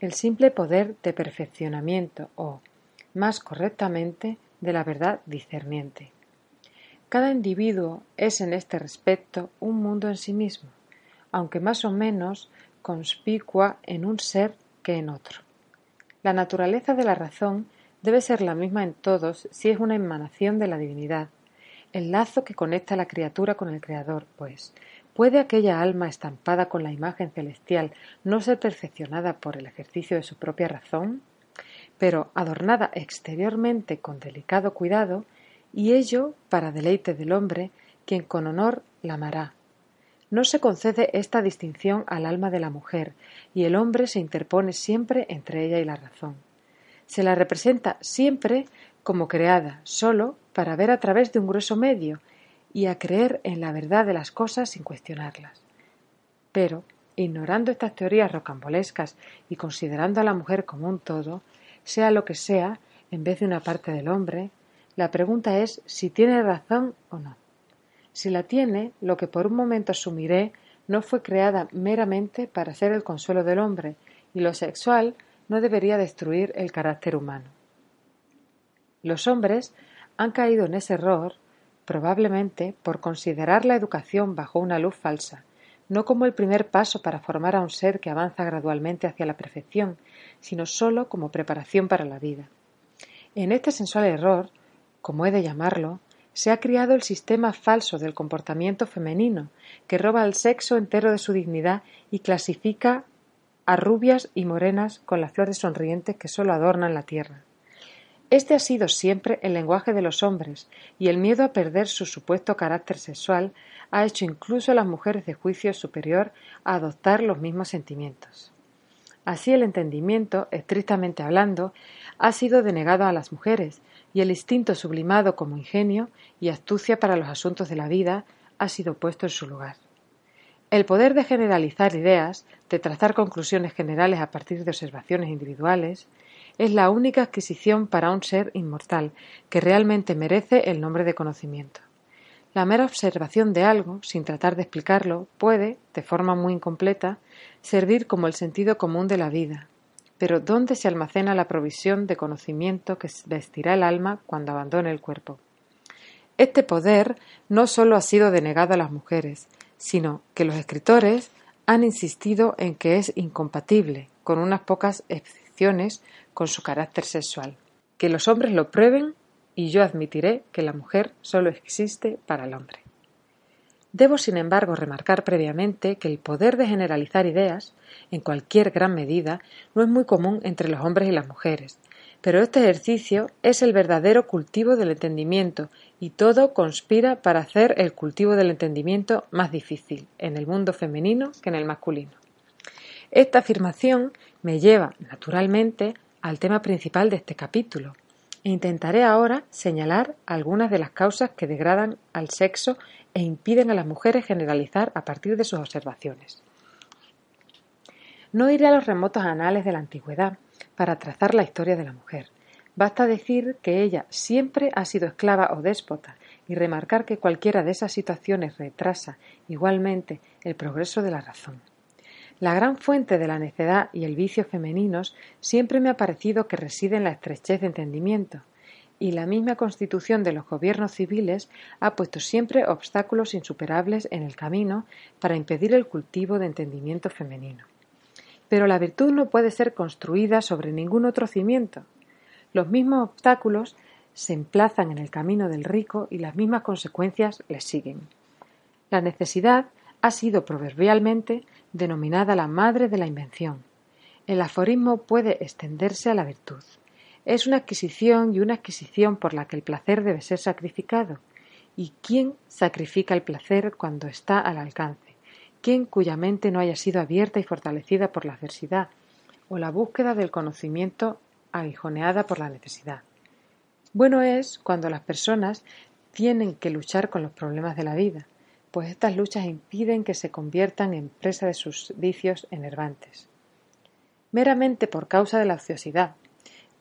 el simple poder de perfeccionamiento o, más correctamente, de la verdad discerniente. Cada individuo es en este respecto un mundo en sí mismo, aunque más o menos conspicua en un ser que en otro. La naturaleza de la razón debe ser la misma en todos si es una emanación de la divinidad, el lazo que conecta a la criatura con el Creador, pues, ¿puede aquella alma estampada con la imagen celestial no ser perfeccionada por el ejercicio de su propia razón? Pero adornada exteriormente con delicado cuidado, y ello para deleite del hombre, quien con honor la amará. No se concede esta distinción al alma de la mujer, y el hombre se interpone siempre entre ella y la razón. Se la representa siempre como creada, sólo para ver a través de un grueso medio, y a creer en la verdad de las cosas sin cuestionarlas. Pero, ignorando estas teorías rocambolescas y considerando a la mujer como un todo, sea lo que sea, en vez de una parte del hombre, la pregunta es si tiene razón o no. Si la tiene, lo que por un momento asumiré no fue creada meramente para ser el consuelo del hombre, y lo sexual no debería destruir el carácter humano. Los hombres han caído en ese error probablemente por considerar la educación bajo una luz falsa, no como el primer paso para formar a un ser que avanza gradualmente hacia la perfección, sino sólo como preparación para la vida. En este sensual error, como he de llamarlo, se ha criado el sistema falso del comportamiento femenino, que roba al sexo entero de su dignidad y clasifica a rubias y morenas con las flores sonrientes que sólo adornan la tierra. Este ha sido siempre el lenguaje de los hombres, y el miedo a perder su supuesto carácter sexual ha hecho incluso a las mujeres de juicio superior a adoptar los mismos sentimientos. Así el entendimiento, estrictamente hablando, ha sido denegado a las mujeres, y el instinto sublimado como ingenio y astucia para los asuntos de la vida ha sido puesto en su lugar. El poder de generalizar ideas, de trazar conclusiones generales a partir de observaciones individuales, es la única adquisición para un ser inmortal que realmente merece el nombre de conocimiento. La mera observación de algo, sin tratar de explicarlo, puede, de forma muy incompleta, servir como el sentido común de la vida. Pero ¿dónde se almacena la provisión de conocimiento que vestirá el alma cuando abandone el cuerpo? Este poder no sólo ha sido denegado a las mujeres, sino que los escritores han insistido en que es incompatible, con unas pocas excepciones, con su carácter sexual. Que los hombres lo prueben y yo admitiré que la mujer solo existe para el hombre. Debo, sin embargo, remarcar previamente que el poder de generalizar ideas, en cualquier gran medida, no es muy común entre los hombres y las mujeres, pero este ejercicio es el verdadero cultivo del entendimiento y todo conspira para hacer el cultivo del entendimiento más difícil en el mundo femenino que en el masculino. Esta afirmación me lleva, naturalmente, al tema principal de este capítulo. Intentaré ahora señalar algunas de las causas que degradan al sexo e impiden a las mujeres generalizar a partir de sus observaciones. No iré a los remotos anales de la antigüedad para trazar la historia de la mujer. Basta decir que ella siempre ha sido esclava o déspota y remarcar que cualquiera de esas situaciones retrasa igualmente el progreso de la razón. La gran fuente de la necedad y el vicio femeninos siempre me ha parecido que reside en la estrechez de entendimiento, y la misma constitución de los gobiernos civiles ha puesto siempre obstáculos insuperables en el camino para impedir el cultivo de entendimiento femenino. Pero la virtud no puede ser construida sobre ningún otro cimiento. Los mismos obstáculos se emplazan en el camino del rico y las mismas consecuencias le siguen. La necesidad ha sido proverbialmente denominada la madre de la invención. El aforismo puede extenderse a la virtud. Es una adquisición y una adquisición por la que el placer debe ser sacrificado. ¿Y quién sacrifica el placer cuando está al alcance? ¿Quién cuya mente no haya sido abierta y fortalecida por la adversidad o la búsqueda del conocimiento aguijoneada por la necesidad? Bueno es cuando las personas tienen que luchar con los problemas de la vida, pues estas luchas impiden que se conviertan en presa de sus vicios enervantes. Meramente por causa de la ociosidad,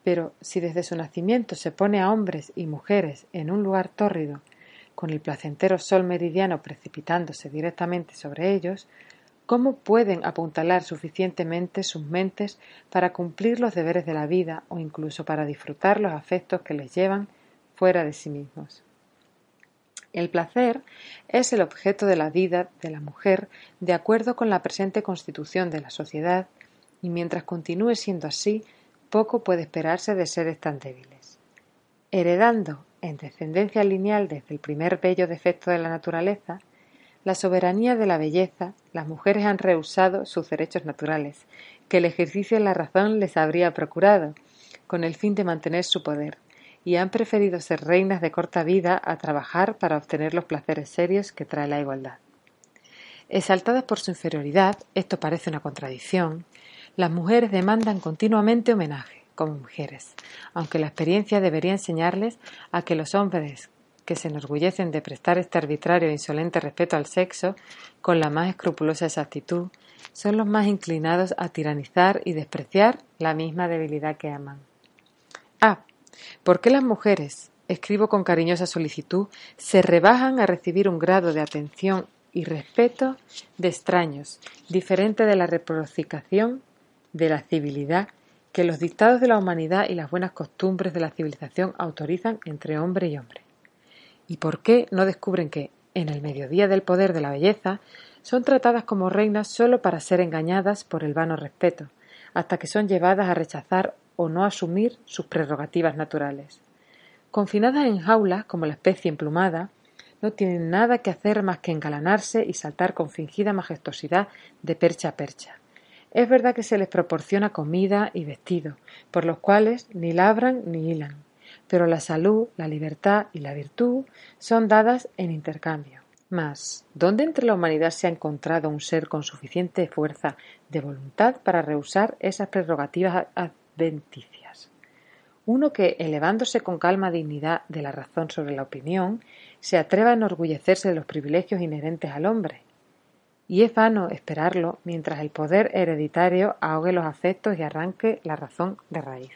pero si desde su nacimiento se pone a hombres y mujeres en un lugar tórrido, con el placentero sol meridiano precipitándose directamente sobre ellos, ¿cómo pueden apuntalar suficientemente sus mentes para cumplir los deberes de la vida o incluso para disfrutar los afectos que les llevan fuera de sí mismos? El placer es el objeto de la vida de la mujer de acuerdo con la presente constitución de la sociedad y mientras continúe siendo así, poco puede esperarse de seres tan débiles. Heredando en descendencia lineal desde el primer bello defecto de la naturaleza, la soberanía de la belleza, las mujeres han rehusado sus derechos naturales, que el ejercicio de la razón les habría procurado, con el fin de mantener su poder y han preferido ser reinas de corta vida a trabajar para obtener los placeres serios que trae la igualdad. Exaltadas por su inferioridad, esto parece una contradicción, las mujeres demandan continuamente homenaje, como mujeres, aunque la experiencia debería enseñarles a que los hombres que se enorgullecen de prestar este arbitrario e insolente respeto al sexo, con la más escrupulosa exactitud, son los más inclinados a tiranizar y despreciar la misma debilidad que aman. Ah, ¿Por qué las mujeres, escribo con cariñosa solicitud, se rebajan a recibir un grado de atención y respeto de extraños, diferente de la reciprocación de la civilidad que los dictados de la humanidad y las buenas costumbres de la civilización autorizan entre hombre y hombre. ¿Y por qué no descubren que, en el mediodía del poder de la belleza, son tratadas como reinas sólo para ser engañadas por el vano respeto, hasta que son llevadas a rechazar o no asumir sus prerrogativas naturales? Confinadas en jaulas como la especie emplumada, no tienen nada que hacer más que engalanarse y saltar con fingida majestuosidad de percha a percha. Es verdad que se les proporciona comida y vestido, por los cuales ni labran ni hilan, pero la salud, la libertad y la virtud son dadas en intercambio. Mas, ¿dónde entre la humanidad se ha encontrado un ser con suficiente fuerza de voluntad para rehusar esas prerrogativas adventicias? Uno que, elevándose con calma dignidad de la razón sobre la opinión, se atreva a enorgullecerse de los privilegios inherentes al hombre, y es vano esperarlo mientras el poder hereditario ahogue los afectos y arranque la razón de raíz.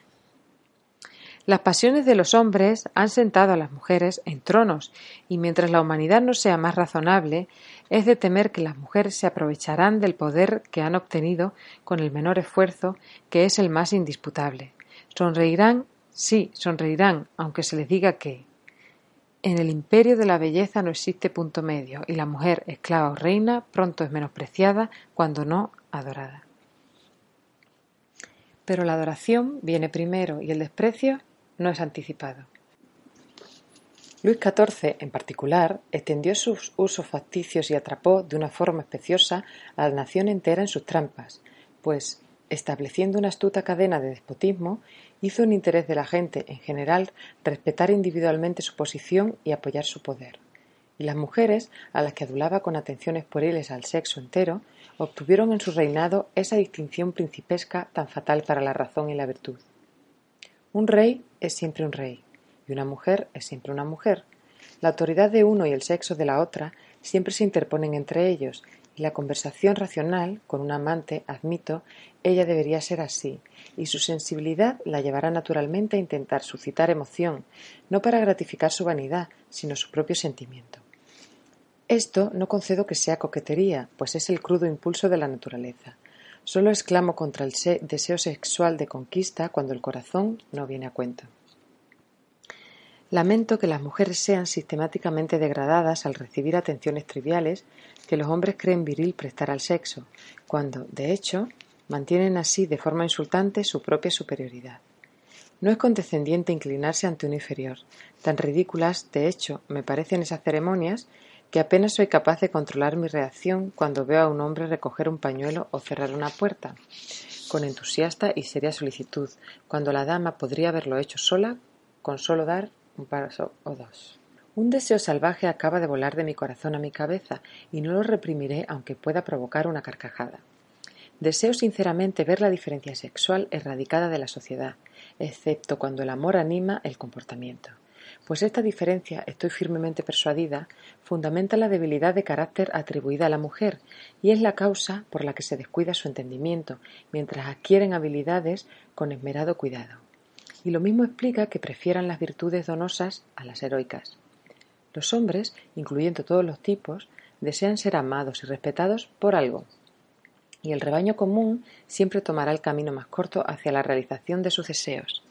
Las pasiones de los hombres han sentado a las mujeres en tronos, y mientras la humanidad no sea más razonable, es de temer que las mujeres se aprovecharán del poder que han obtenido con el menor esfuerzo, que es el más indisputable. Sonreirán, sí, sonreirán, aunque se les diga que, en el imperio de la belleza no existe punto medio, y la mujer, esclava o reina, pronto es menospreciada, cuando no adorada. Pero la adoración viene primero y el desprecio no es anticipado. Luis XIV, en particular, extendió sus usos facticios y atrapó de una forma especiosa a la nación entera en sus trampas, pues, estableciendo una astuta cadena de despotismo, hizo un interés de la gente en general respetar individualmente su posición y apoyar su poder. Y las mujeres, a las que adulaba con atenciones pueriles al sexo entero, obtuvieron en su reinado esa distinción principesca tan fatal para la razón y la virtud. Un rey es siempre un rey, y una mujer es siempre una mujer. La autoridad de uno y el sexo de la otra siempre se interponen entre ellos, y la conversación racional con un amante, admito, ella debería ser así, y su sensibilidad la llevará naturalmente a intentar suscitar emoción, no para gratificar su vanidad, sino su propio sentimiento. Esto no concedo que sea coquetería, pues es el crudo impulso de la naturaleza. Solo exclamo contra el deseo sexual de conquista cuando el corazón no viene a cuenta. Lamento que las mujeres sean sistemáticamente degradadas al recibir atenciones triviales que los hombres creen viril prestar al sexo, cuando, de hecho, mantienen así de forma insultante su propia superioridad. No es condescendiente inclinarse ante un inferior. Tan ridículas, de hecho, me parecen esas ceremonias que apenas soy capaz de controlar mi reacción cuando veo a un hombre recoger un pañuelo o cerrar una puerta, con entusiasta y seria solicitud, cuando la dama podría haberlo hecho sola con solo dar un paso o dos. Un deseo salvaje acaba de volar de mi corazón a mi cabeza y no lo reprimiré aunque pueda provocar una carcajada. Deseo sinceramente ver la diferencia sexual erradicada de la sociedad, excepto cuando el amor anima el comportamiento. Pues esta diferencia, estoy firmemente persuadida, fundamenta la debilidad de carácter atribuida a la mujer y es la causa por la que se descuida su entendimiento, mientras adquieren habilidades con esmerado cuidado y lo mismo explica que prefieran las virtudes donosas a las heroicas. Los hombres, incluyendo todos los tipos, desean ser amados y respetados por algo, y el rebaño común siempre tomará el camino más corto hacia la realización de sus deseos.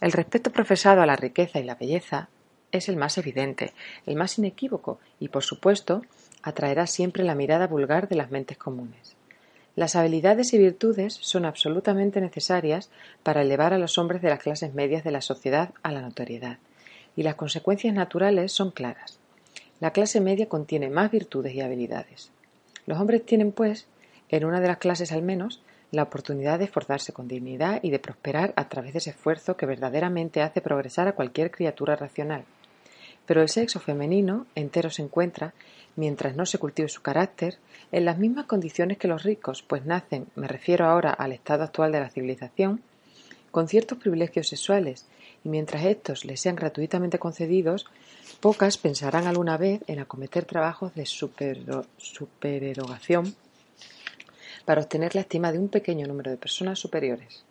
El respeto profesado a la riqueza y la belleza es el más evidente, el más inequívoco y, por supuesto, atraerá siempre la mirada vulgar de las mentes comunes. Las habilidades y virtudes son absolutamente necesarias para elevar a los hombres de las clases medias de la sociedad a la notoriedad, y las consecuencias naturales son claras. La clase media contiene más virtudes y habilidades. Los hombres tienen, pues, en una de las clases al menos, la oportunidad de esforzarse con dignidad y de prosperar a través de ese esfuerzo que verdaderamente hace progresar a cualquier criatura racional. Pero el sexo femenino entero se encuentra mientras no se cultive su carácter, en las mismas condiciones que los ricos, pues nacen, me refiero ahora al estado actual de la civilización, con ciertos privilegios sexuales, y mientras estos les sean gratuitamente concedidos, pocas pensarán alguna vez en acometer trabajos de supererogación para obtener la estima de un pequeño número de personas superiores.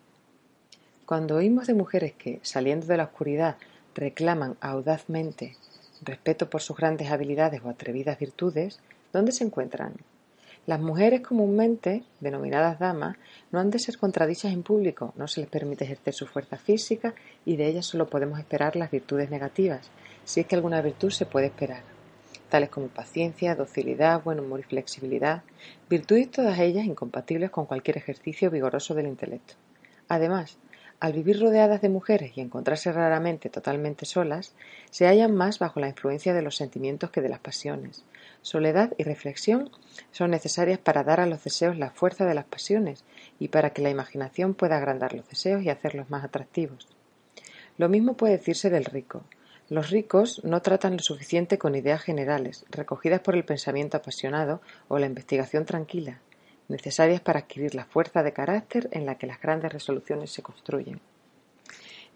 Cuando oímos de mujeres que, saliendo de la oscuridad, reclaman audazmente respeto por sus grandes habilidades o atrevidas virtudes, ¿dónde se encuentran? Las mujeres comúnmente, denominadas damas, no han de ser contradichas en público, no se les permite ejercer su fuerza física y de ellas solo podemos esperar las virtudes negativas, si es que alguna virtud se puede esperar, tales como paciencia, docilidad, buen humor y flexibilidad, virtudes todas ellas incompatibles con cualquier ejercicio vigoroso del intelecto. Además, al vivir rodeadas de mujeres y encontrarse raramente totalmente solas, se hallan más bajo la influencia de los sentimientos que de las pasiones. Soledad y reflexión son necesarias para dar a los deseos la fuerza de las pasiones y para que la imaginación pueda agrandar los deseos y hacerlos más atractivos. Lo mismo puede decirse del rico. Los ricos no tratan lo suficiente con ideas generales, recogidas por el pensamiento apasionado o la investigación tranquila, necesarias para adquirir la fuerza de carácter en la que las grandes resoluciones se construyen.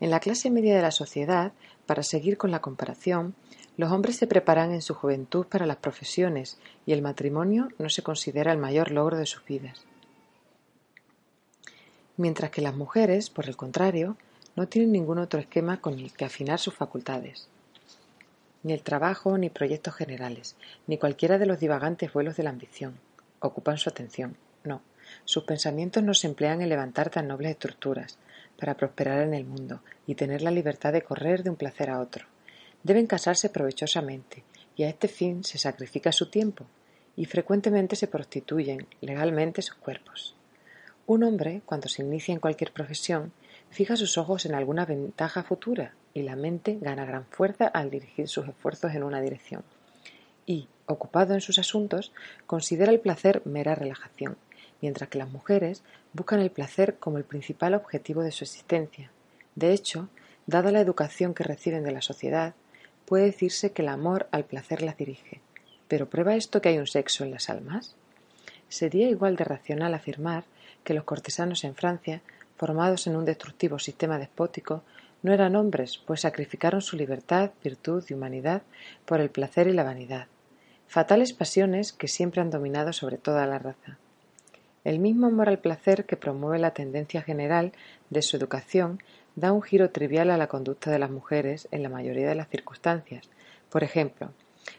En la clase media de la sociedad, para seguir con la comparación, los hombres se preparan en su juventud para las profesiones y el matrimonio no se considera el mayor logro de sus vidas. Mientras que las mujeres, por el contrario, no tienen ningún otro esquema con el que afinar sus facultades. Ni el trabajo, ni proyectos generales, ni cualquiera de los divagantes vuelos de la ambición ocupan su atención. No, sus pensamientos no se emplean en levantar tan nobles estructuras, para prosperar en el mundo y tener la libertad de correr de un placer a otro. Deben casarse provechosamente, y a este fin se sacrifica su tiempo, y frecuentemente se prostituyen legalmente sus cuerpos. Un hombre, cuando se inicia en cualquier profesión, fija sus ojos en alguna ventaja futura, y la mente gana gran fuerza al dirigir sus esfuerzos en una dirección. Y, ocupado en sus asuntos, considera el placer mera relajación, mientras que las mujeres buscan el placer como el principal objetivo de su existencia. De hecho, dada la educación que reciben de la sociedad, puede decirse que el amor al placer las dirige. ¿Pero prueba esto que hay un sexo en las almas? Sería igual de racional afirmar que los cortesanos en Francia, formados en un destructivo sistema despótico, no eran hombres, pues sacrificaron su libertad, virtud y humanidad por el placer y la vanidad, fatales pasiones que siempre han dominado sobre toda la raza. El mismo amor al placer que promueve la tendencia general de su educación da un giro trivial a la conducta de las mujeres en la mayoría de las circunstancias. Por ejemplo,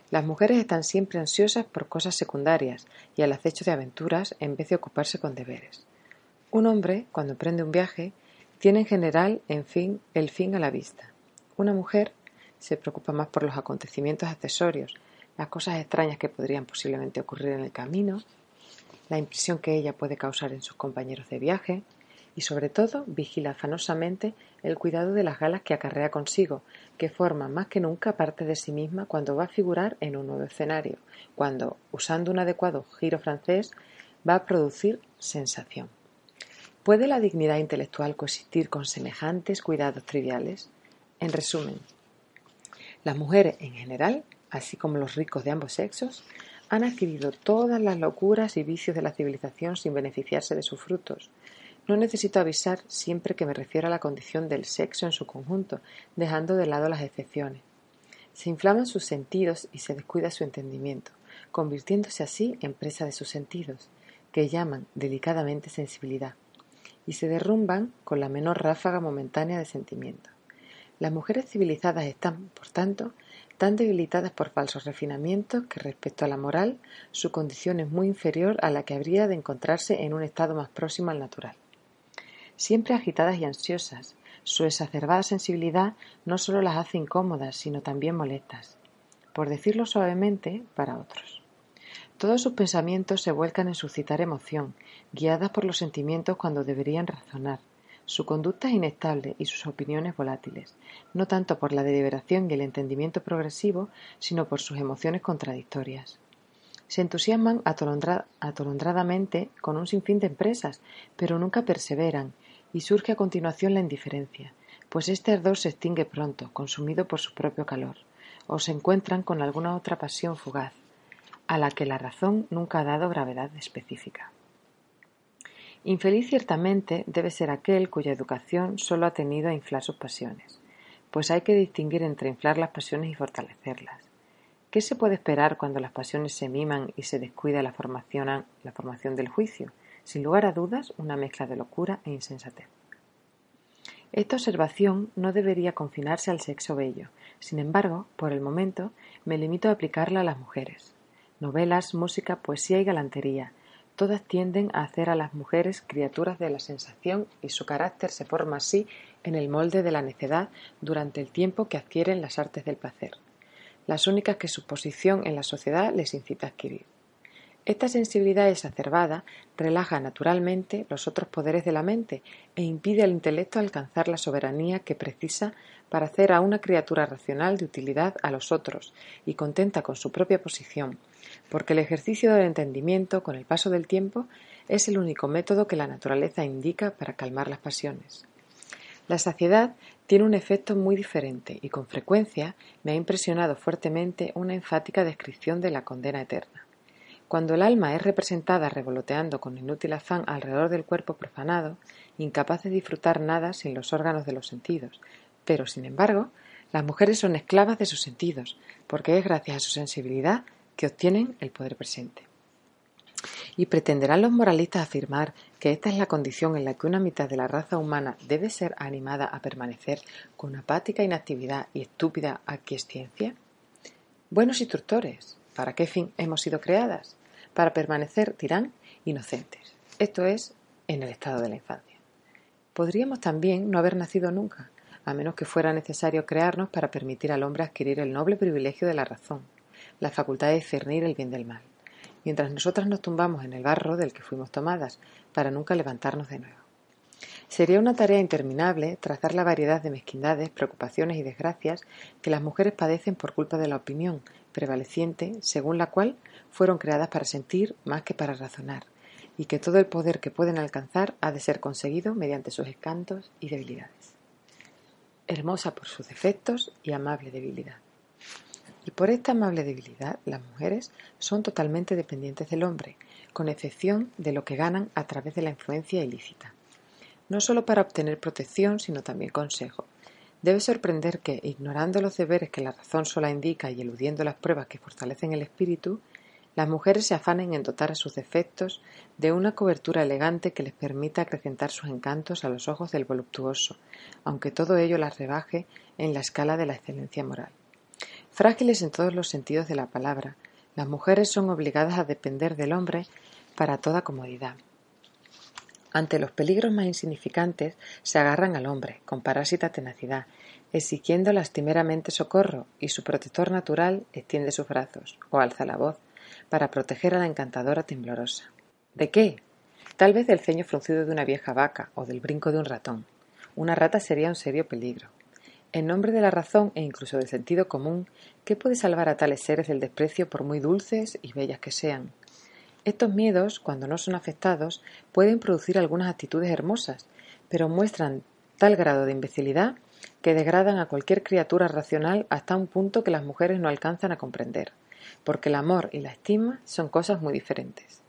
las mujeres están siempre ansiosas por cosas secundarias y al acecho de aventuras en vez de ocuparse con deberes. Un hombre, cuando emprende un viaje, tiene en general, en fin, el fin a la vista. Una mujer se preocupa más por los acontecimientos accesorios, las cosas extrañas que podrían posiblemente ocurrir en el camino, la impresión que ella puede causar en sus compañeros de viaje y sobre todo vigila afanosamente el cuidado de las galas que acarrea consigo, que forman más que nunca parte de sí misma cuando va a figurar en un nuevo escenario, cuando, usando un adecuado giro francés, va a producir sensación. ¿Puede la dignidad intelectual coexistir con semejantes cuidados triviales? En resumen, las mujeres en general, así como los ricos de ambos sexos, han adquirido todas las locuras y vicios de la civilización sin beneficiarse de sus frutos. No necesito avisar siempre que me refiero a la condición del sexo en su conjunto, dejando de lado las excepciones. Se inflaman sus sentidos y se descuida su entendimiento, convirtiéndose así en presa de sus sentidos, que llaman delicadamente sensibilidad, y se derrumban con la menor ráfaga momentánea de sentimiento. Las mujeres civilizadas están, por tanto, tan debilitadas por falsos refinamientos que respecto a la moral su condición es muy inferior a la que habría de encontrarse en un estado más próximo al natural. Siempre agitadas y ansiosas, su exacerbada sensibilidad no sólo las hace incómodas, sino también molestas, por decirlo suavemente, para otros. Todos sus pensamientos se vuelcan en suscitar emoción, guiadas por los sentimientos cuando deberían razonar, su conducta es inestable y sus opiniones volátiles, no tanto por la deliberación y el entendimiento progresivo, sino por sus emociones contradictorias. Se entusiasman atolondradamente con un sinfín de empresas, pero nunca perseveran, y surge a continuación la indiferencia, pues este ardor se extingue pronto, consumido por su propio calor, o se encuentran con alguna otra pasión fugaz, a la que la razón nunca ha dado gravedad específica. Infeliz ciertamente debe ser aquel cuya educación sólo ha tenido a inflar sus pasiones, pues hay que distinguir entre inflar las pasiones y fortalecerlas. ¿Qué se puede esperar cuando las pasiones se miman y se descuida la formación, la formación del juicio? Sin lugar a dudas, una mezcla de locura e insensatez. Esta observación no debería confinarse al sexo bello. Sin embargo, por el momento, me limito a aplicarla a las mujeres. Novelas, música, poesía y galantería, todas tienden a hacer a las mujeres criaturas de la sensación y su carácter se forma así en el molde de la necedad durante el tiempo que adquieren las artes del placer, las únicas que su posición en la sociedad les incita a adquirir. Esta sensibilidad exacerbada relaja naturalmente los otros poderes de la mente e impide al intelecto alcanzar la soberanía que precisa para hacer a una criatura racional de utilidad a los otros y contenta con su propia posición, porque el ejercicio del entendimiento con el paso del tiempo es el único método que la naturaleza indica para calmar las pasiones. La saciedad tiene un efecto muy diferente y con frecuencia me ha impresionado fuertemente una enfática descripción de la condena eterna. Cuando el alma es representada revoloteando con inútil afán alrededor del cuerpo profanado, incapaz de disfrutar nada sin los órganos de los sentidos, pero, sin embargo, las mujeres son esclavas de sus sentidos, porque es gracias a su sensibilidad que obtienen el poder presente. ¿Y pretenderán los moralistas afirmar que esta es la condición en la que una mitad de la raza humana debe ser animada a permanecer con apática inactividad y estúpida aquiesciencia? Buenos instructores, ¿para qué fin hemos sido creadas? para permanecer, dirán, inocentes. Esto es en el estado de la infancia. Podríamos también no haber nacido nunca, a menos que fuera necesario crearnos para permitir al hombre adquirir el noble privilegio de la razón, la facultad de discernir el bien del mal, mientras nosotras nos tumbamos en el barro del que fuimos tomadas, para nunca levantarnos de nuevo. Sería una tarea interminable trazar la variedad de mezquindades, preocupaciones y desgracias que las mujeres padecen por culpa de la opinión prevaleciente según la cual fueron creadas para sentir más que para razonar, y que todo el poder que pueden alcanzar ha de ser conseguido mediante sus escantos y debilidades. Hermosa por sus defectos y amable debilidad. Y por esta amable debilidad, las mujeres son totalmente dependientes del hombre, con excepción de lo que ganan a través de la influencia ilícita no sólo para obtener protección, sino también consejo. Debe sorprender que, ignorando los deberes que la razón sola indica y eludiendo las pruebas que fortalecen el espíritu, las mujeres se afanen en dotar a sus defectos de una cobertura elegante que les permita acrecentar sus encantos a los ojos del voluptuoso, aunque todo ello las rebaje en la escala de la excelencia moral. Frágiles en todos los sentidos de la palabra, las mujeres son obligadas a depender del hombre para toda comodidad. Ante los peligros más insignificantes se agarran al hombre, con parásita tenacidad, exigiendo lastimeramente socorro, y su protector natural extiende sus brazos, o alza la voz, para proteger a la encantadora temblorosa. ¿De qué? Tal vez del ceño fruncido de una vieja vaca, o del brinco de un ratón. Una rata sería un serio peligro. En nombre de la razón e incluso del sentido común, ¿qué puede salvar a tales seres del desprecio por muy dulces y bellas que sean? Estos miedos, cuando no son afectados, pueden producir algunas actitudes hermosas, pero muestran tal grado de imbecilidad que degradan a cualquier criatura racional hasta un punto que las mujeres no alcanzan a comprender, porque el amor y la estima son cosas muy diferentes.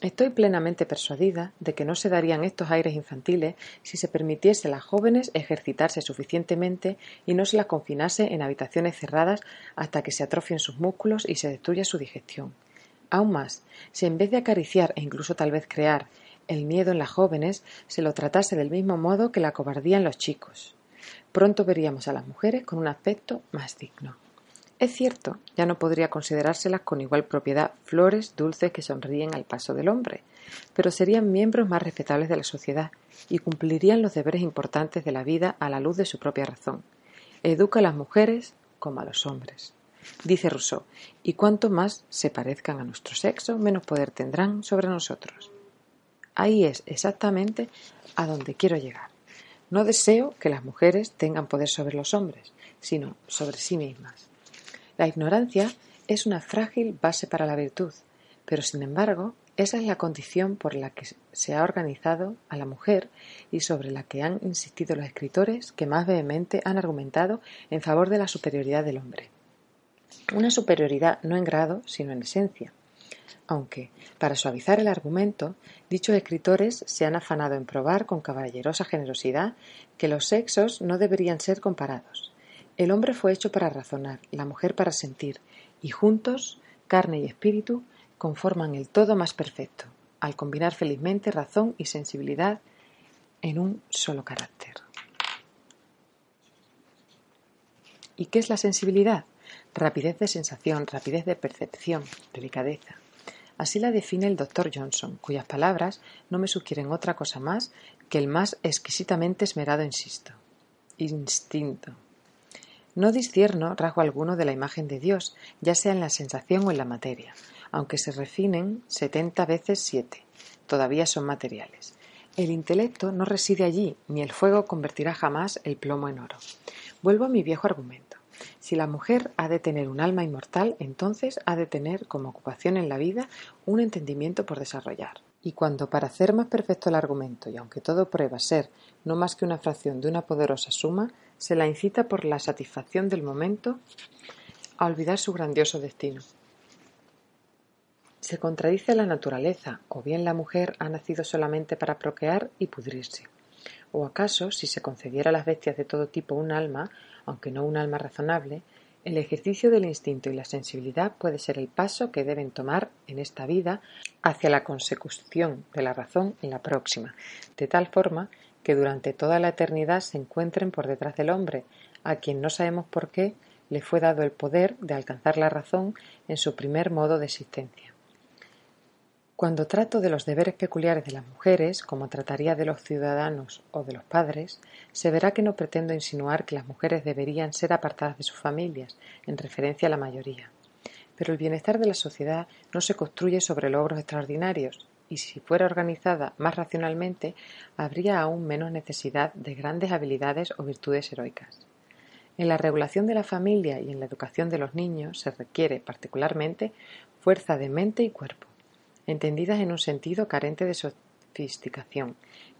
Estoy plenamente persuadida de que no se darían estos aires infantiles si se permitiese a las jóvenes ejercitarse suficientemente y no se las confinase en habitaciones cerradas hasta que se atrofien sus músculos y se destruya su digestión. Aún más, si en vez de acariciar e incluso tal vez crear el miedo en las jóvenes, se lo tratase del mismo modo que la cobardía en los chicos. Pronto veríamos a las mujeres con un aspecto más digno. Es cierto, ya no podría considerárselas con igual propiedad flores dulces que sonríen al paso del hombre, pero serían miembros más respetables de la sociedad y cumplirían los deberes importantes de la vida a la luz de su propia razón. Educa a las mujeres como a los hombres. Dice Rousseau, y cuanto más se parezcan a nuestro sexo, menos poder tendrán sobre nosotros. Ahí es exactamente a donde quiero llegar. No deseo que las mujeres tengan poder sobre los hombres, sino sobre sí mismas. La ignorancia es una frágil base para la virtud, pero sin embargo, esa es la condición por la que se ha organizado a la mujer y sobre la que han insistido los escritores que más vehemente han argumentado en favor de la superioridad del hombre una superioridad no en grado, sino en esencia. Aunque, para suavizar el argumento, dichos escritores se han afanado en probar con caballerosa generosidad que los sexos no deberían ser comparados. El hombre fue hecho para razonar, la mujer para sentir, y juntos, carne y espíritu, conforman el todo más perfecto, al combinar felizmente razón y sensibilidad en un solo carácter. ¿Y qué es la sensibilidad? Rapidez de sensación, rapidez de percepción, delicadeza. Así la define el doctor Johnson, cuyas palabras no me sugieren otra cosa más que el más exquisitamente esmerado insisto, instinto. No discierno rasgo alguno de la imagen de Dios, ya sea en la sensación o en la materia, aunque se refinen setenta veces siete, todavía son materiales. El intelecto no reside allí, ni el fuego convertirá jamás el plomo en oro. Vuelvo a mi viejo argumento. Si la mujer ha de tener un alma inmortal, entonces ha de tener como ocupación en la vida un entendimiento por desarrollar. Y cuando, para hacer más perfecto el argumento, y aunque todo prueba ser no más que una fracción de una poderosa suma, se la incita por la satisfacción del momento a olvidar su grandioso destino. Se contradice la naturaleza, o bien la mujer ha nacido solamente para procrear y pudrirse. ¿O acaso, si se concediera a las bestias de todo tipo un alma, aunque no un alma razonable, el ejercicio del instinto y la sensibilidad puede ser el paso que deben tomar en esta vida hacia la consecución de la razón en la próxima, de tal forma que durante toda la eternidad se encuentren por detrás del hombre, a quien no sabemos por qué le fue dado el poder de alcanzar la razón en su primer modo de existencia. Cuando trato de los deberes peculiares de las mujeres, como trataría de los ciudadanos o de los padres, se verá que no pretendo insinuar que las mujeres deberían ser apartadas de sus familias, en referencia a la mayoría. Pero el bienestar de la sociedad no se construye sobre logros extraordinarios, y si fuera organizada más racionalmente, habría aún menos necesidad de grandes habilidades o virtudes heroicas. En la regulación de la familia y en la educación de los niños se requiere, particularmente, fuerza de mente y cuerpo entendidas en un sentido carente de sofisticación,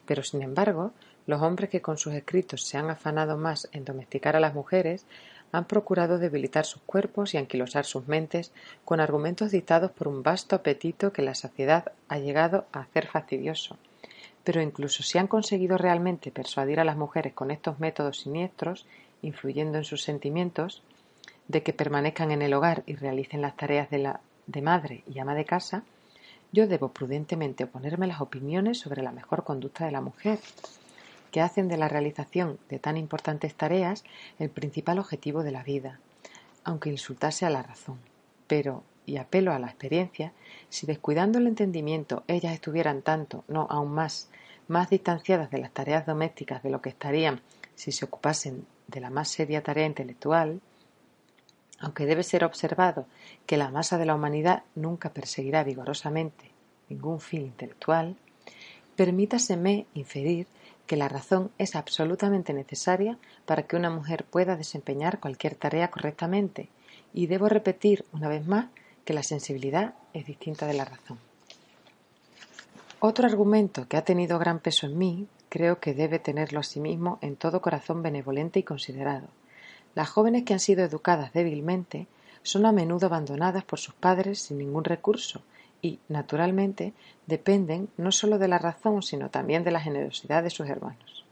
pero sin embargo, los hombres que con sus escritos se han afanado más en domesticar a las mujeres han procurado debilitar sus cuerpos y anquilosar sus mentes con argumentos dictados por un vasto apetito que la saciedad ha llegado a hacer fastidioso. Pero incluso si han conseguido realmente persuadir a las mujeres con estos métodos siniestros, influyendo en sus sentimientos, de que permanezcan en el hogar y realicen las tareas de, la, de madre y ama de casa, yo debo prudentemente oponerme a las opiniones sobre la mejor conducta de la mujer, que hacen de la realización de tan importantes tareas el principal objetivo de la vida, aunque insultase a la razón. Pero, y apelo a la experiencia, si descuidando el entendimiento ellas estuvieran tanto, no aún más, más distanciadas de las tareas domésticas de lo que estarían si se ocupasen de la más seria tarea intelectual, aunque debe ser observado que la masa de la humanidad nunca perseguirá vigorosamente ningún fin intelectual, permítaseme inferir que la razón es absolutamente necesaria para que una mujer pueda desempeñar cualquier tarea correctamente, y debo repetir una vez más que la sensibilidad es distinta de la razón. Otro argumento que ha tenido gran peso en mí, creo que debe tenerlo asimismo en todo corazón benevolente y considerado, las jóvenes que han sido educadas débilmente son a menudo abandonadas por sus padres sin ningún recurso y, naturalmente, dependen no sólo de la razón, sino también de la generosidad de sus hermanos.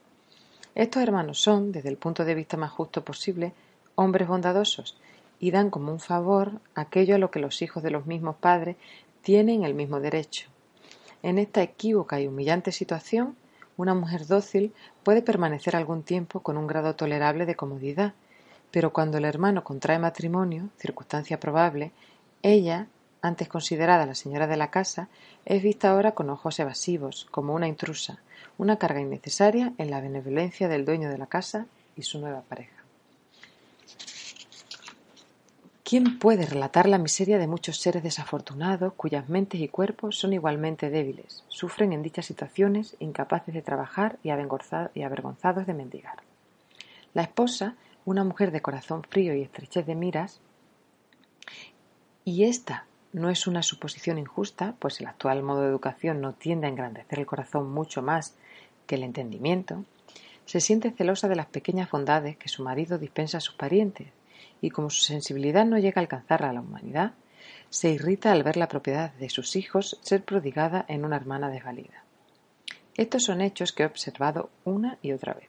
Estos hermanos son, desde el punto de vista más justo posible, hombres bondadosos y dan como un favor aquello a lo que los hijos de los mismos padres tienen el mismo derecho. En esta equívoca y humillante situación, una mujer dócil puede permanecer algún tiempo con un grado tolerable de comodidad, pero cuando el hermano contrae matrimonio, circunstancia probable, ella, antes considerada la señora de la casa, es vista ahora con ojos evasivos, como una intrusa, una carga innecesaria en la benevolencia del dueño de la casa y su nueva pareja. ¿Quién puede relatar la miseria de muchos seres desafortunados cuyas mentes y cuerpos son igualmente débiles, sufren en dichas situaciones, incapaces de trabajar y avergonzados de mendigar? La esposa una mujer de corazón frío y estrechez de miras, y esta no es una suposición injusta, pues el actual modo de educación no tiende a engrandecer el corazón mucho más que el entendimiento, se siente celosa de las pequeñas bondades que su marido dispensa a sus parientes, y como su sensibilidad no llega a alcanzar a la humanidad, se irrita al ver la propiedad de sus hijos ser prodigada en una hermana desvalida. Estos son hechos que he observado una y otra vez.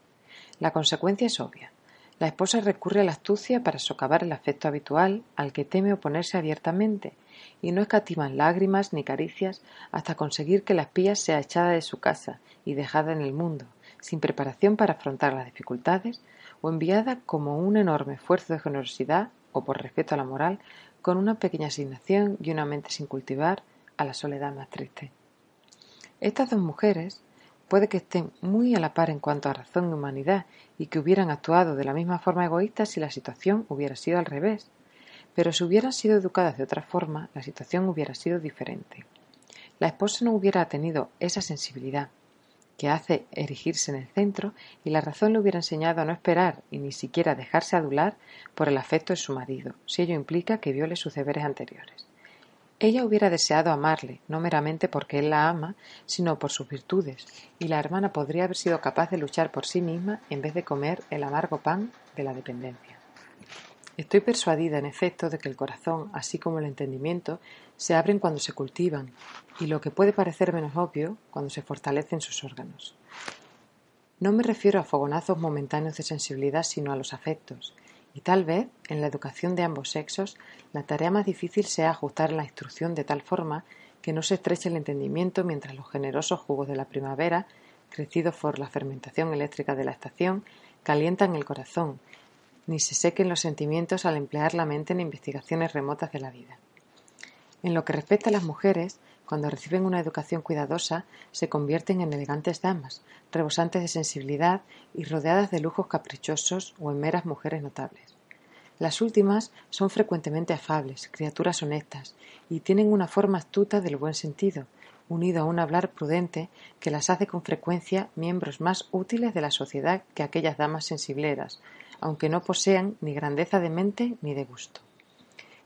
La consecuencia es obvia. La esposa recurre a la astucia para socavar el afecto habitual al que teme oponerse abiertamente, y no escatiman lágrimas ni caricias hasta conseguir que la espía sea echada de su casa y dejada en el mundo, sin preparación para afrontar las dificultades, o enviada como un enorme esfuerzo de generosidad o por respeto a la moral, con una pequeña asignación y una mente sin cultivar a la soledad más triste. Estas dos mujeres puede que estén muy a la par en cuanto a razón y humanidad y que hubieran actuado de la misma forma egoísta si la situación hubiera sido al revés. Pero si hubieran sido educadas de otra forma, la situación hubiera sido diferente. La esposa no hubiera tenido esa sensibilidad que hace erigirse en el centro y la razón le hubiera enseñado a no esperar y ni siquiera dejarse adular por el afecto de su marido, si ello implica que viole sus deberes anteriores. Ella hubiera deseado amarle, no meramente porque él la ama, sino por sus virtudes, y la hermana podría haber sido capaz de luchar por sí misma en vez de comer el amargo pan de la dependencia. Estoy persuadida, en efecto, de que el corazón, así como el entendimiento, se abren cuando se cultivan, y lo que puede parecer menos obvio, cuando se fortalecen sus órganos. No me refiero a fogonazos momentáneos de sensibilidad, sino a los afectos, y tal vez, en la educación de ambos sexos, la tarea más difícil sea ajustar la instrucción de tal forma que no se estreche el entendimiento mientras los generosos jugos de la primavera, crecidos por la fermentación eléctrica de la estación, calientan el corazón, ni se sequen los sentimientos al emplear la mente en investigaciones remotas de la vida. En lo que respecta a las mujeres, cuando reciben una educación cuidadosa, se convierten en elegantes damas, rebosantes de sensibilidad y rodeadas de lujos caprichosos o en meras mujeres notables. Las últimas son frecuentemente afables, criaturas honestas, y tienen una forma astuta del buen sentido, unido a un hablar prudente que las hace con frecuencia miembros más útiles de la sociedad que aquellas damas sensibleras, aunque no posean ni grandeza de mente ni de gusto.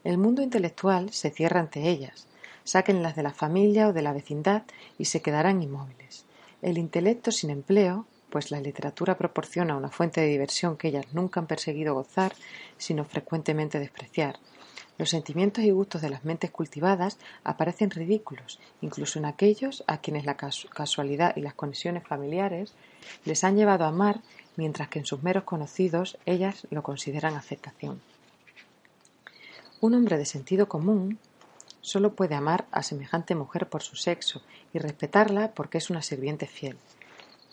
El mundo intelectual se cierra ante ellas, sáquenlas de la familia o de la vecindad y se quedarán inmóviles. El intelecto sin empleo, pues la literatura proporciona una fuente de diversión que ellas nunca han perseguido gozar, sino frecuentemente despreciar. Los sentimientos y gustos de las mentes cultivadas aparecen ridículos, incluso en aquellos a quienes la casualidad y las conexiones familiares les han llevado a amar, mientras que en sus meros conocidos ellas lo consideran aceptación. Un hombre de sentido común solo puede amar a semejante mujer por su sexo y respetarla porque es una sirviente fiel.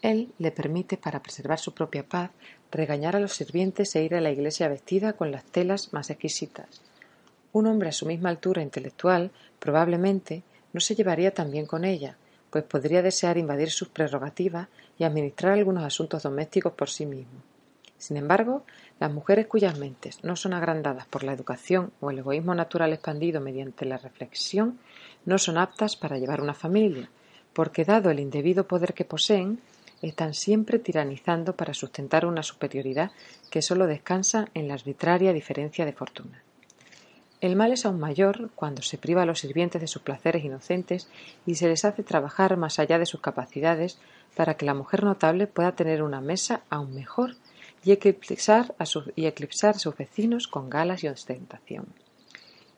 Él le permite, para preservar su propia paz, regañar a los sirvientes e ir a la iglesia vestida con las telas más exquisitas. Un hombre a su misma altura intelectual probablemente no se llevaría tan bien con ella, pues podría desear invadir sus prerrogativas y administrar algunos asuntos domésticos por sí mismo. Sin embargo, las mujeres cuyas mentes no son agrandadas por la educación o el egoísmo natural expandido mediante la reflexión no son aptas para llevar una familia, porque dado el indebido poder que poseen, están siempre tiranizando para sustentar una superioridad que sólo descansa en la arbitraria diferencia de fortuna. El mal es aún mayor cuando se priva a los sirvientes de sus placeres inocentes y se les hace trabajar más allá de sus capacidades para que la mujer notable pueda tener una mesa aún mejor y eclipsar a sus, y eclipsar a sus vecinos con galas y ostentación.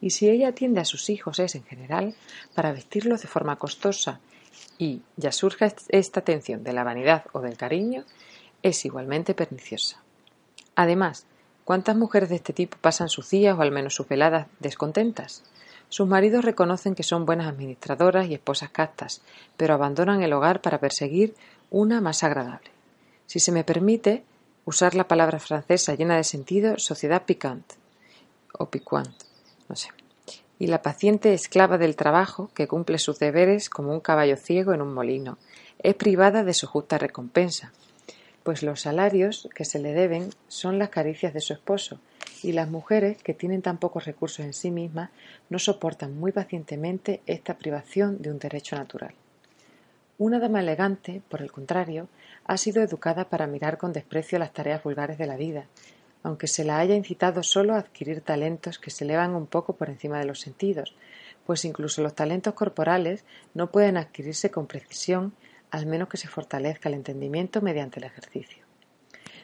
Y si ella atiende a sus hijos es, en general, para vestirlos de forma costosa y ya surja esta atención de la vanidad o del cariño, es igualmente perniciosa. Además, ¿cuántas mujeres de este tipo pasan sus días o al menos sus veladas descontentas? Sus maridos reconocen que son buenas administradoras y esposas castas, pero abandonan el hogar para perseguir una más agradable. Si se me permite, usar la palabra francesa llena de sentido, sociedad picante o piquante, no sé. Y la paciente esclava del trabajo, que cumple sus deberes como un caballo ciego en un molino, es privada de su justa recompensa, pues los salarios que se le deben son las caricias de su esposo, y las mujeres, que tienen tan pocos recursos en sí mismas, no soportan muy pacientemente esta privación de un derecho natural. Una dama elegante, por el contrario, ha sido educada para mirar con desprecio las tareas vulgares de la vida, aunque se la haya incitado solo a adquirir talentos que se elevan un poco por encima de los sentidos, pues incluso los talentos corporales no pueden adquirirse con precisión al menos que se fortalezca el entendimiento mediante el ejercicio.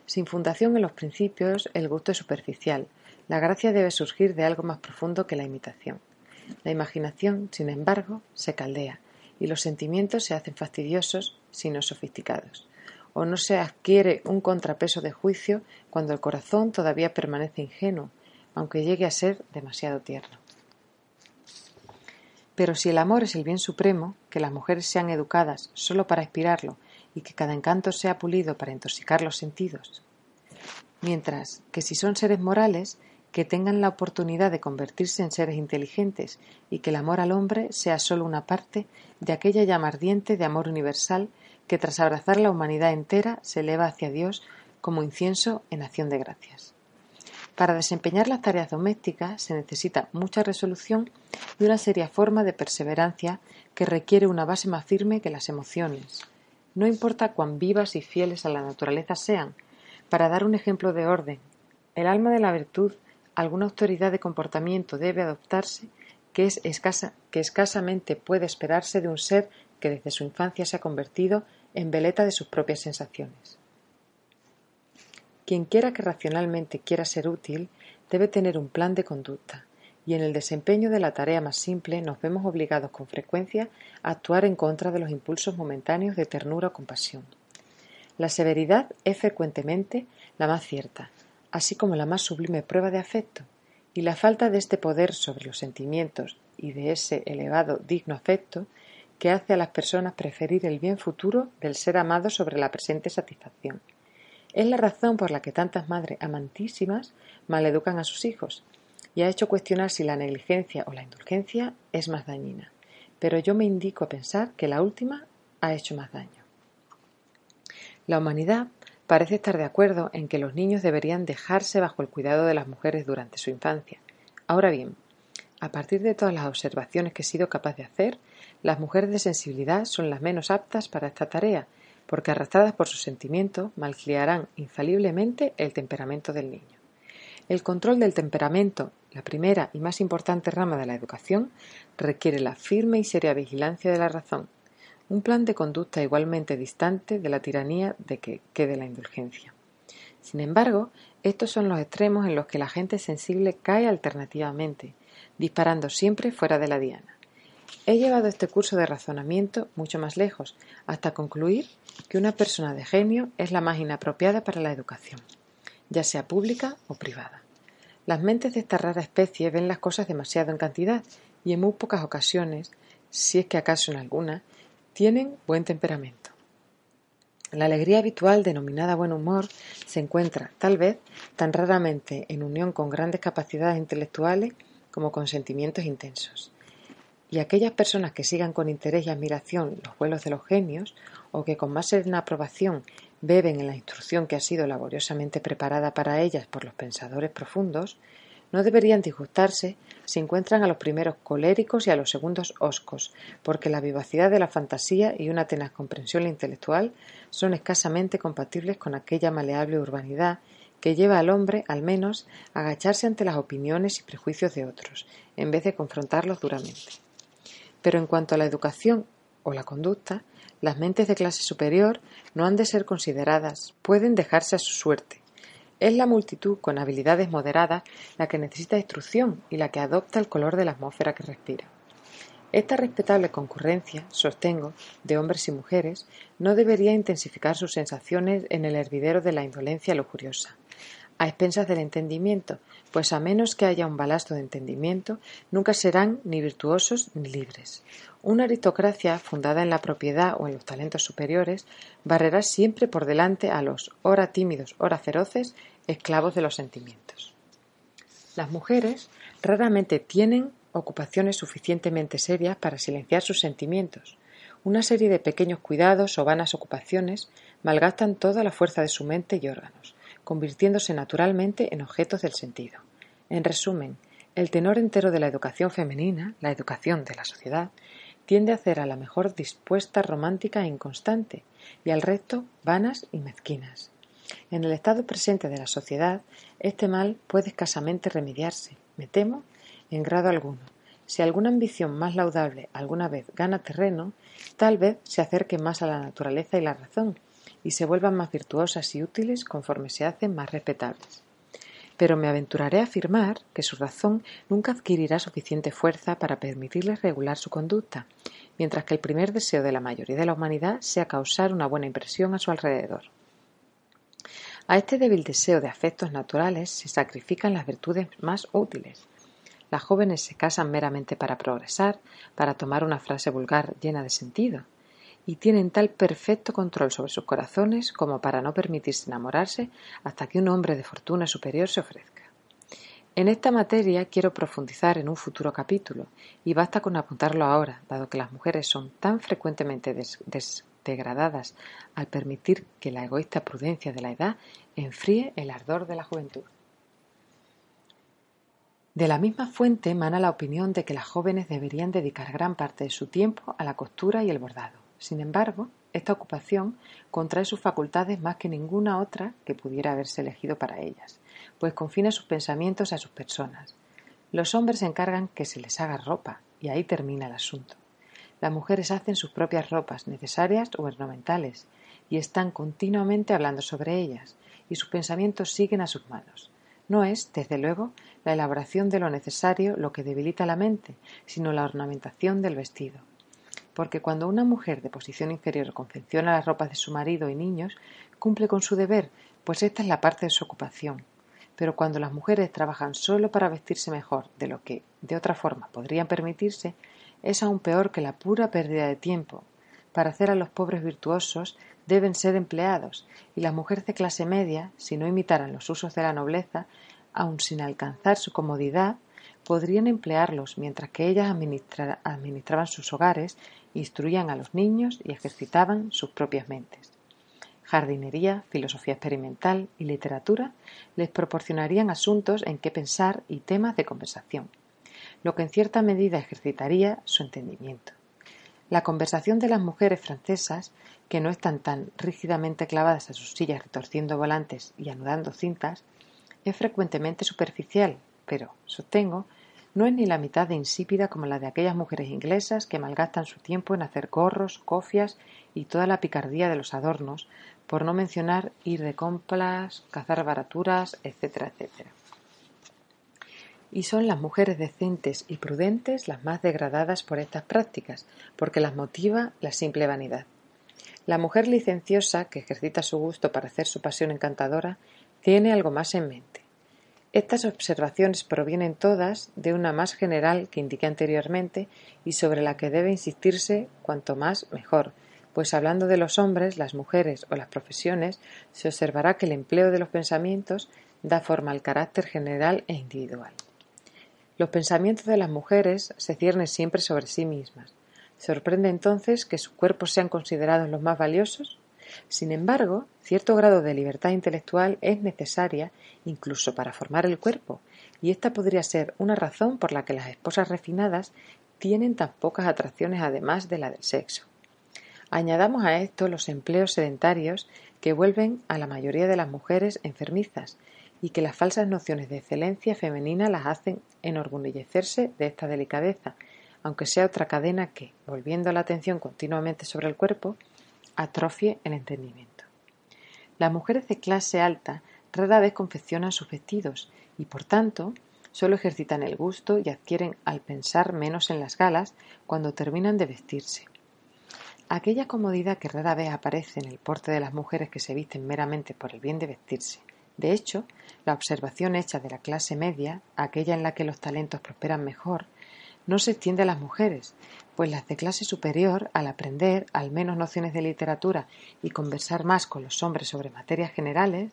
Sin fundación en los principios, el gusto es superficial. La gracia debe surgir de algo más profundo que la imitación. La imaginación, sin embargo, se caldea, y los sentimientos se hacen fastidiosos, sino sofisticados o no se adquiere un contrapeso de juicio cuando el corazón todavía permanece ingenuo, aunque llegue a ser demasiado tierno. Pero si el amor es el bien supremo, que las mujeres sean educadas solo para aspirarlo y que cada encanto sea pulido para intoxicar los sentidos, mientras que si son seres morales, que tengan la oportunidad de convertirse en seres inteligentes y que el amor al hombre sea sólo una parte de aquella llama ardiente de amor universal que tras abrazar la humanidad entera se eleva hacia Dios como incienso en acción de gracias. Para desempeñar las tareas domésticas se necesita mucha resolución y una seria forma de perseverancia que requiere una base más firme que las emociones. No importa cuán vivas y fieles a la naturaleza sean, para dar un ejemplo de orden, el alma de la virtud alguna autoridad de comportamiento debe adoptarse que es escasa, que escasamente puede esperarse de un ser que desde su infancia se ha convertido en veleta de sus propias sensaciones. Quien quiera que racionalmente quiera ser útil debe tener un plan de conducta, y en el desempeño de la tarea más simple nos vemos obligados con frecuencia a actuar en contra de los impulsos momentáneos de ternura o compasión. La severidad es frecuentemente la más cierta, así como la más sublime prueba de afecto, y la falta de este poder sobre los sentimientos y de ese elevado digno afecto que hace a las personas preferir el bien futuro del ser amado sobre la presente satisfacción. Es la razón por la que tantas madres amantísimas maleducan a sus hijos, y ha hecho cuestionar si la negligencia o la indulgencia es más dañina. Pero yo me indico a pensar que la última ha hecho más daño. La humanidad parece estar de acuerdo en que los niños deberían dejarse bajo el cuidado de las mujeres durante su infancia. Ahora bien, a partir de todas las observaciones que he sido capaz de hacer, las mujeres de sensibilidad son las menos aptas para esta tarea, porque arrastradas por sus sentimientos malcriarán infaliblemente el temperamento del niño. El control del temperamento, la primera y más importante rama de la educación, requiere la firme y seria vigilancia de la razón, un plan de conducta igualmente distante de la tiranía de que, de la indulgencia. Sin embargo, estos son los extremos en los que la gente sensible cae alternativamente, disparando siempre fuera de la diana. He llevado este curso de razonamiento mucho más lejos, hasta concluir que una persona de genio es la más inapropiada para la educación, ya sea pública o privada. Las mentes de esta rara especie ven las cosas demasiado en cantidad y en muy pocas ocasiones, si es que acaso en alguna, tienen buen temperamento. La alegría habitual, denominada buen humor, se encuentra, tal vez, tan raramente en unión con grandes capacidades intelectuales como con sentimientos intensos. Y aquellas personas que sigan con interés y admiración los vuelos de los genios, o que con más serena aprobación beben en la instrucción que ha sido laboriosamente preparada para ellas por los pensadores profundos, no deberían disgustarse si encuentran a los primeros coléricos y a los segundos hoscos, porque la vivacidad de la fantasía y una tenaz comprensión intelectual son escasamente compatibles con aquella maleable urbanidad que lleva al hombre, al menos, a agacharse ante las opiniones y prejuicios de otros, en vez de confrontarlos duramente. Pero en cuanto a la educación o la conducta, las mentes de clase superior no han de ser consideradas, pueden dejarse a su suerte, es la multitud con habilidades moderadas la que necesita instrucción y la que adopta el color de la atmósfera que respira. Esta respetable concurrencia, sostengo, de hombres y mujeres, no debería intensificar sus sensaciones en el hervidero de la indolencia lujuriosa, a expensas del entendimiento, pues a menos que haya un balasto de entendimiento, nunca serán ni virtuosos ni libres. Una aristocracia fundada en la propiedad o en los talentos superiores barrerá siempre por delante a los, ora tímidos, ora feroces, esclavos de los sentimientos. Las mujeres raramente tienen ocupaciones suficientemente serias para silenciar sus sentimientos. Una serie de pequeños cuidados o vanas ocupaciones malgastan toda la fuerza de su mente y órganos, convirtiéndose naturalmente en objetos del sentido. En resumen, el tenor entero de la educación femenina, la educación de la sociedad, tiende a hacer a la mejor dispuesta romántica e inconstante, y al resto vanas y mezquinas. En el estado presente de la sociedad, este mal puede escasamente remediarse, me temo, en grado alguno. Si alguna ambición más laudable alguna vez gana terreno, tal vez se acerque más a la naturaleza y la razón, y se vuelvan más virtuosas y útiles conforme se hacen más respetables. Pero me aventuraré a afirmar que su razón nunca adquirirá suficiente fuerza para permitirles regular su conducta, mientras que el primer deseo de la mayoría de la humanidad sea causar una buena impresión a su alrededor. A este débil deseo de afectos naturales se sacrifican las virtudes más útiles. Las jóvenes se casan meramente para progresar, para tomar una frase vulgar llena de sentido, y tienen tal perfecto control sobre sus corazones como para no permitirse enamorarse hasta que un hombre de fortuna superior se ofrezca. En esta materia quiero profundizar en un futuro capítulo, y basta con apuntarlo ahora, dado que las mujeres son tan frecuentemente degradadas al permitir que la egoísta prudencia de la edad enfríe el ardor de la juventud. De la misma fuente emana la opinión de que las jóvenes deberían dedicar gran parte de su tiempo a la costura y el bordado. Sin embargo, esta ocupación contrae sus facultades más que ninguna otra que pudiera haberse elegido para ellas, pues confina sus pensamientos a sus personas. Los hombres se encargan que se les haga ropa, y ahí termina el asunto. Las mujeres hacen sus propias ropas, necesarias o ornamentales, y están continuamente hablando sobre ellas, y sus pensamientos siguen a sus manos. No es, desde luego, la elaboración de lo necesario lo que debilita la mente, sino la ornamentación del vestido porque cuando una mujer de posición inferior confecciona las ropas de su marido y niños, cumple con su deber, pues esta es la parte de su ocupación. Pero cuando las mujeres trabajan solo para vestirse mejor de lo que de otra forma podrían permitirse, es aún peor que la pura pérdida de tiempo. Para hacer a los pobres virtuosos deben ser empleados, y las mujeres de clase media, si no imitaran los usos de la nobleza, aun sin alcanzar su comodidad, podrían emplearlos mientras que ellas administraban sus hogares instruían a los niños y ejercitaban sus propias mentes. Jardinería, filosofía experimental y literatura les proporcionarían asuntos en que pensar y temas de conversación, lo que en cierta medida ejercitaría su entendimiento. La conversación de las mujeres francesas, que no están tan rígidamente clavadas a sus sillas retorciendo volantes y anudando cintas, es frecuentemente superficial, pero, sostengo, no es ni la mitad de insípida como la de aquellas mujeres inglesas que malgastan su tiempo en hacer gorros, cofias y toda la picardía de los adornos, por no mencionar ir de compras, cazar baraturas, etcétera, etcétera. Y son las mujeres decentes y prudentes las más degradadas por estas prácticas, porque las motiva la simple vanidad. La mujer licenciosa, que ejercita su gusto para hacer su pasión encantadora, tiene algo más en mente. Estas observaciones provienen todas de una más general que indiqué anteriormente y sobre la que debe insistirse cuanto más mejor, pues hablando de los hombres, las mujeres o las profesiones, se observará que el empleo de los pensamientos da forma al carácter general e individual. Los pensamientos de las mujeres se ciernen siempre sobre sí mismas. ¿Sorprende entonces que sus cuerpos sean considerados los más valiosos? Sin embargo, cierto grado de libertad intelectual es necesaria incluso para formar el cuerpo, y esta podría ser una razón por la que las esposas refinadas tienen tan pocas atracciones además de la del sexo. Añadamos a esto los empleos sedentarios que vuelven a la mayoría de las mujeres enfermizas y que las falsas nociones de excelencia femenina las hacen enorgullecerse de esta delicadeza, aunque sea otra cadena que, volviendo la atención continuamente sobre el cuerpo, atrofie el entendimiento. Las mujeres de clase alta rara vez confeccionan sus vestidos y, por tanto, solo ejercitan el gusto y adquieren al pensar menos en las galas cuando terminan de vestirse. Aquella comodidad que rara vez aparece en el porte de las mujeres que se visten meramente por el bien de vestirse. De hecho, la observación hecha de la clase media, aquella en la que los talentos prosperan mejor, no se extiende a las mujeres, pues las de clase superior, al aprender al menos nociones de literatura y conversar más con los hombres sobre materias generales,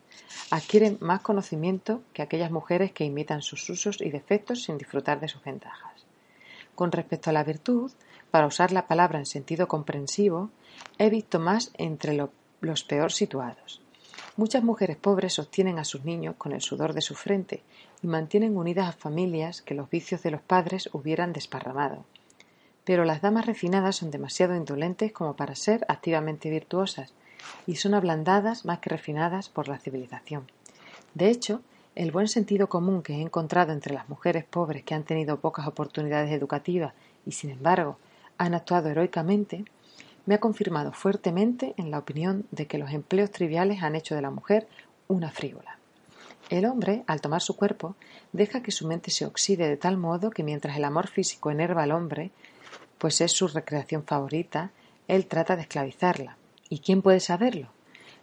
adquieren más conocimiento que aquellas mujeres que imitan sus usos y defectos sin disfrutar de sus ventajas. Con respecto a la virtud, para usar la palabra en sentido comprensivo, he visto más entre los peor situados. Muchas mujeres pobres sostienen a sus niños con el sudor de su frente y mantienen unidas a familias que los vicios de los padres hubieran desparramado. Pero las damas refinadas son demasiado indolentes como para ser activamente virtuosas y son ablandadas más que refinadas por la civilización. De hecho, el buen sentido común que he encontrado entre las mujeres pobres que han tenido pocas oportunidades educativas y, sin embargo, han actuado heroicamente, me ha confirmado fuertemente en la opinión de que los empleos triviales han hecho de la mujer una frívola. El hombre, al tomar su cuerpo, deja que su mente se oxide de tal modo que mientras el amor físico enerva al hombre, pues es su recreación favorita, él trata de esclavizarla. ¿Y quién puede saberlo?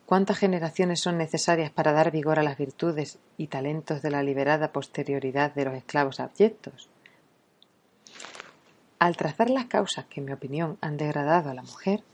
¿Cuántas generaciones son necesarias para dar vigor a las virtudes y talentos de la liberada posterioridad de los esclavos abyectos? Al trazar las causas que, en mi opinión, han degradado a la mujer,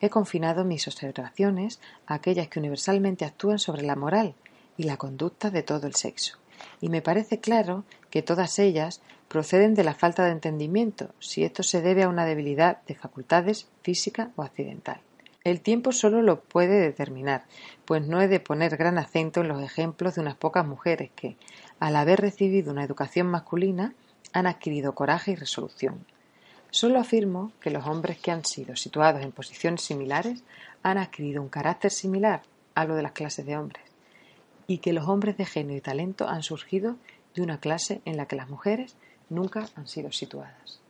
he confinado mis observaciones a aquellas que universalmente actúan sobre la moral y la conducta de todo el sexo, y me parece claro que todas ellas proceden de la falta de entendimiento, si esto se debe a una debilidad de facultades física o accidental. El tiempo solo lo puede determinar, pues no he de poner gran acento en los ejemplos de unas pocas mujeres que, al haber recibido una educación masculina, han adquirido coraje y resolución. Solo afirmo que los hombres que han sido situados en posiciones similares han adquirido un carácter similar a lo de las clases de hombres, y que los hombres de genio y talento han surgido de una clase en la que las mujeres nunca han sido situadas.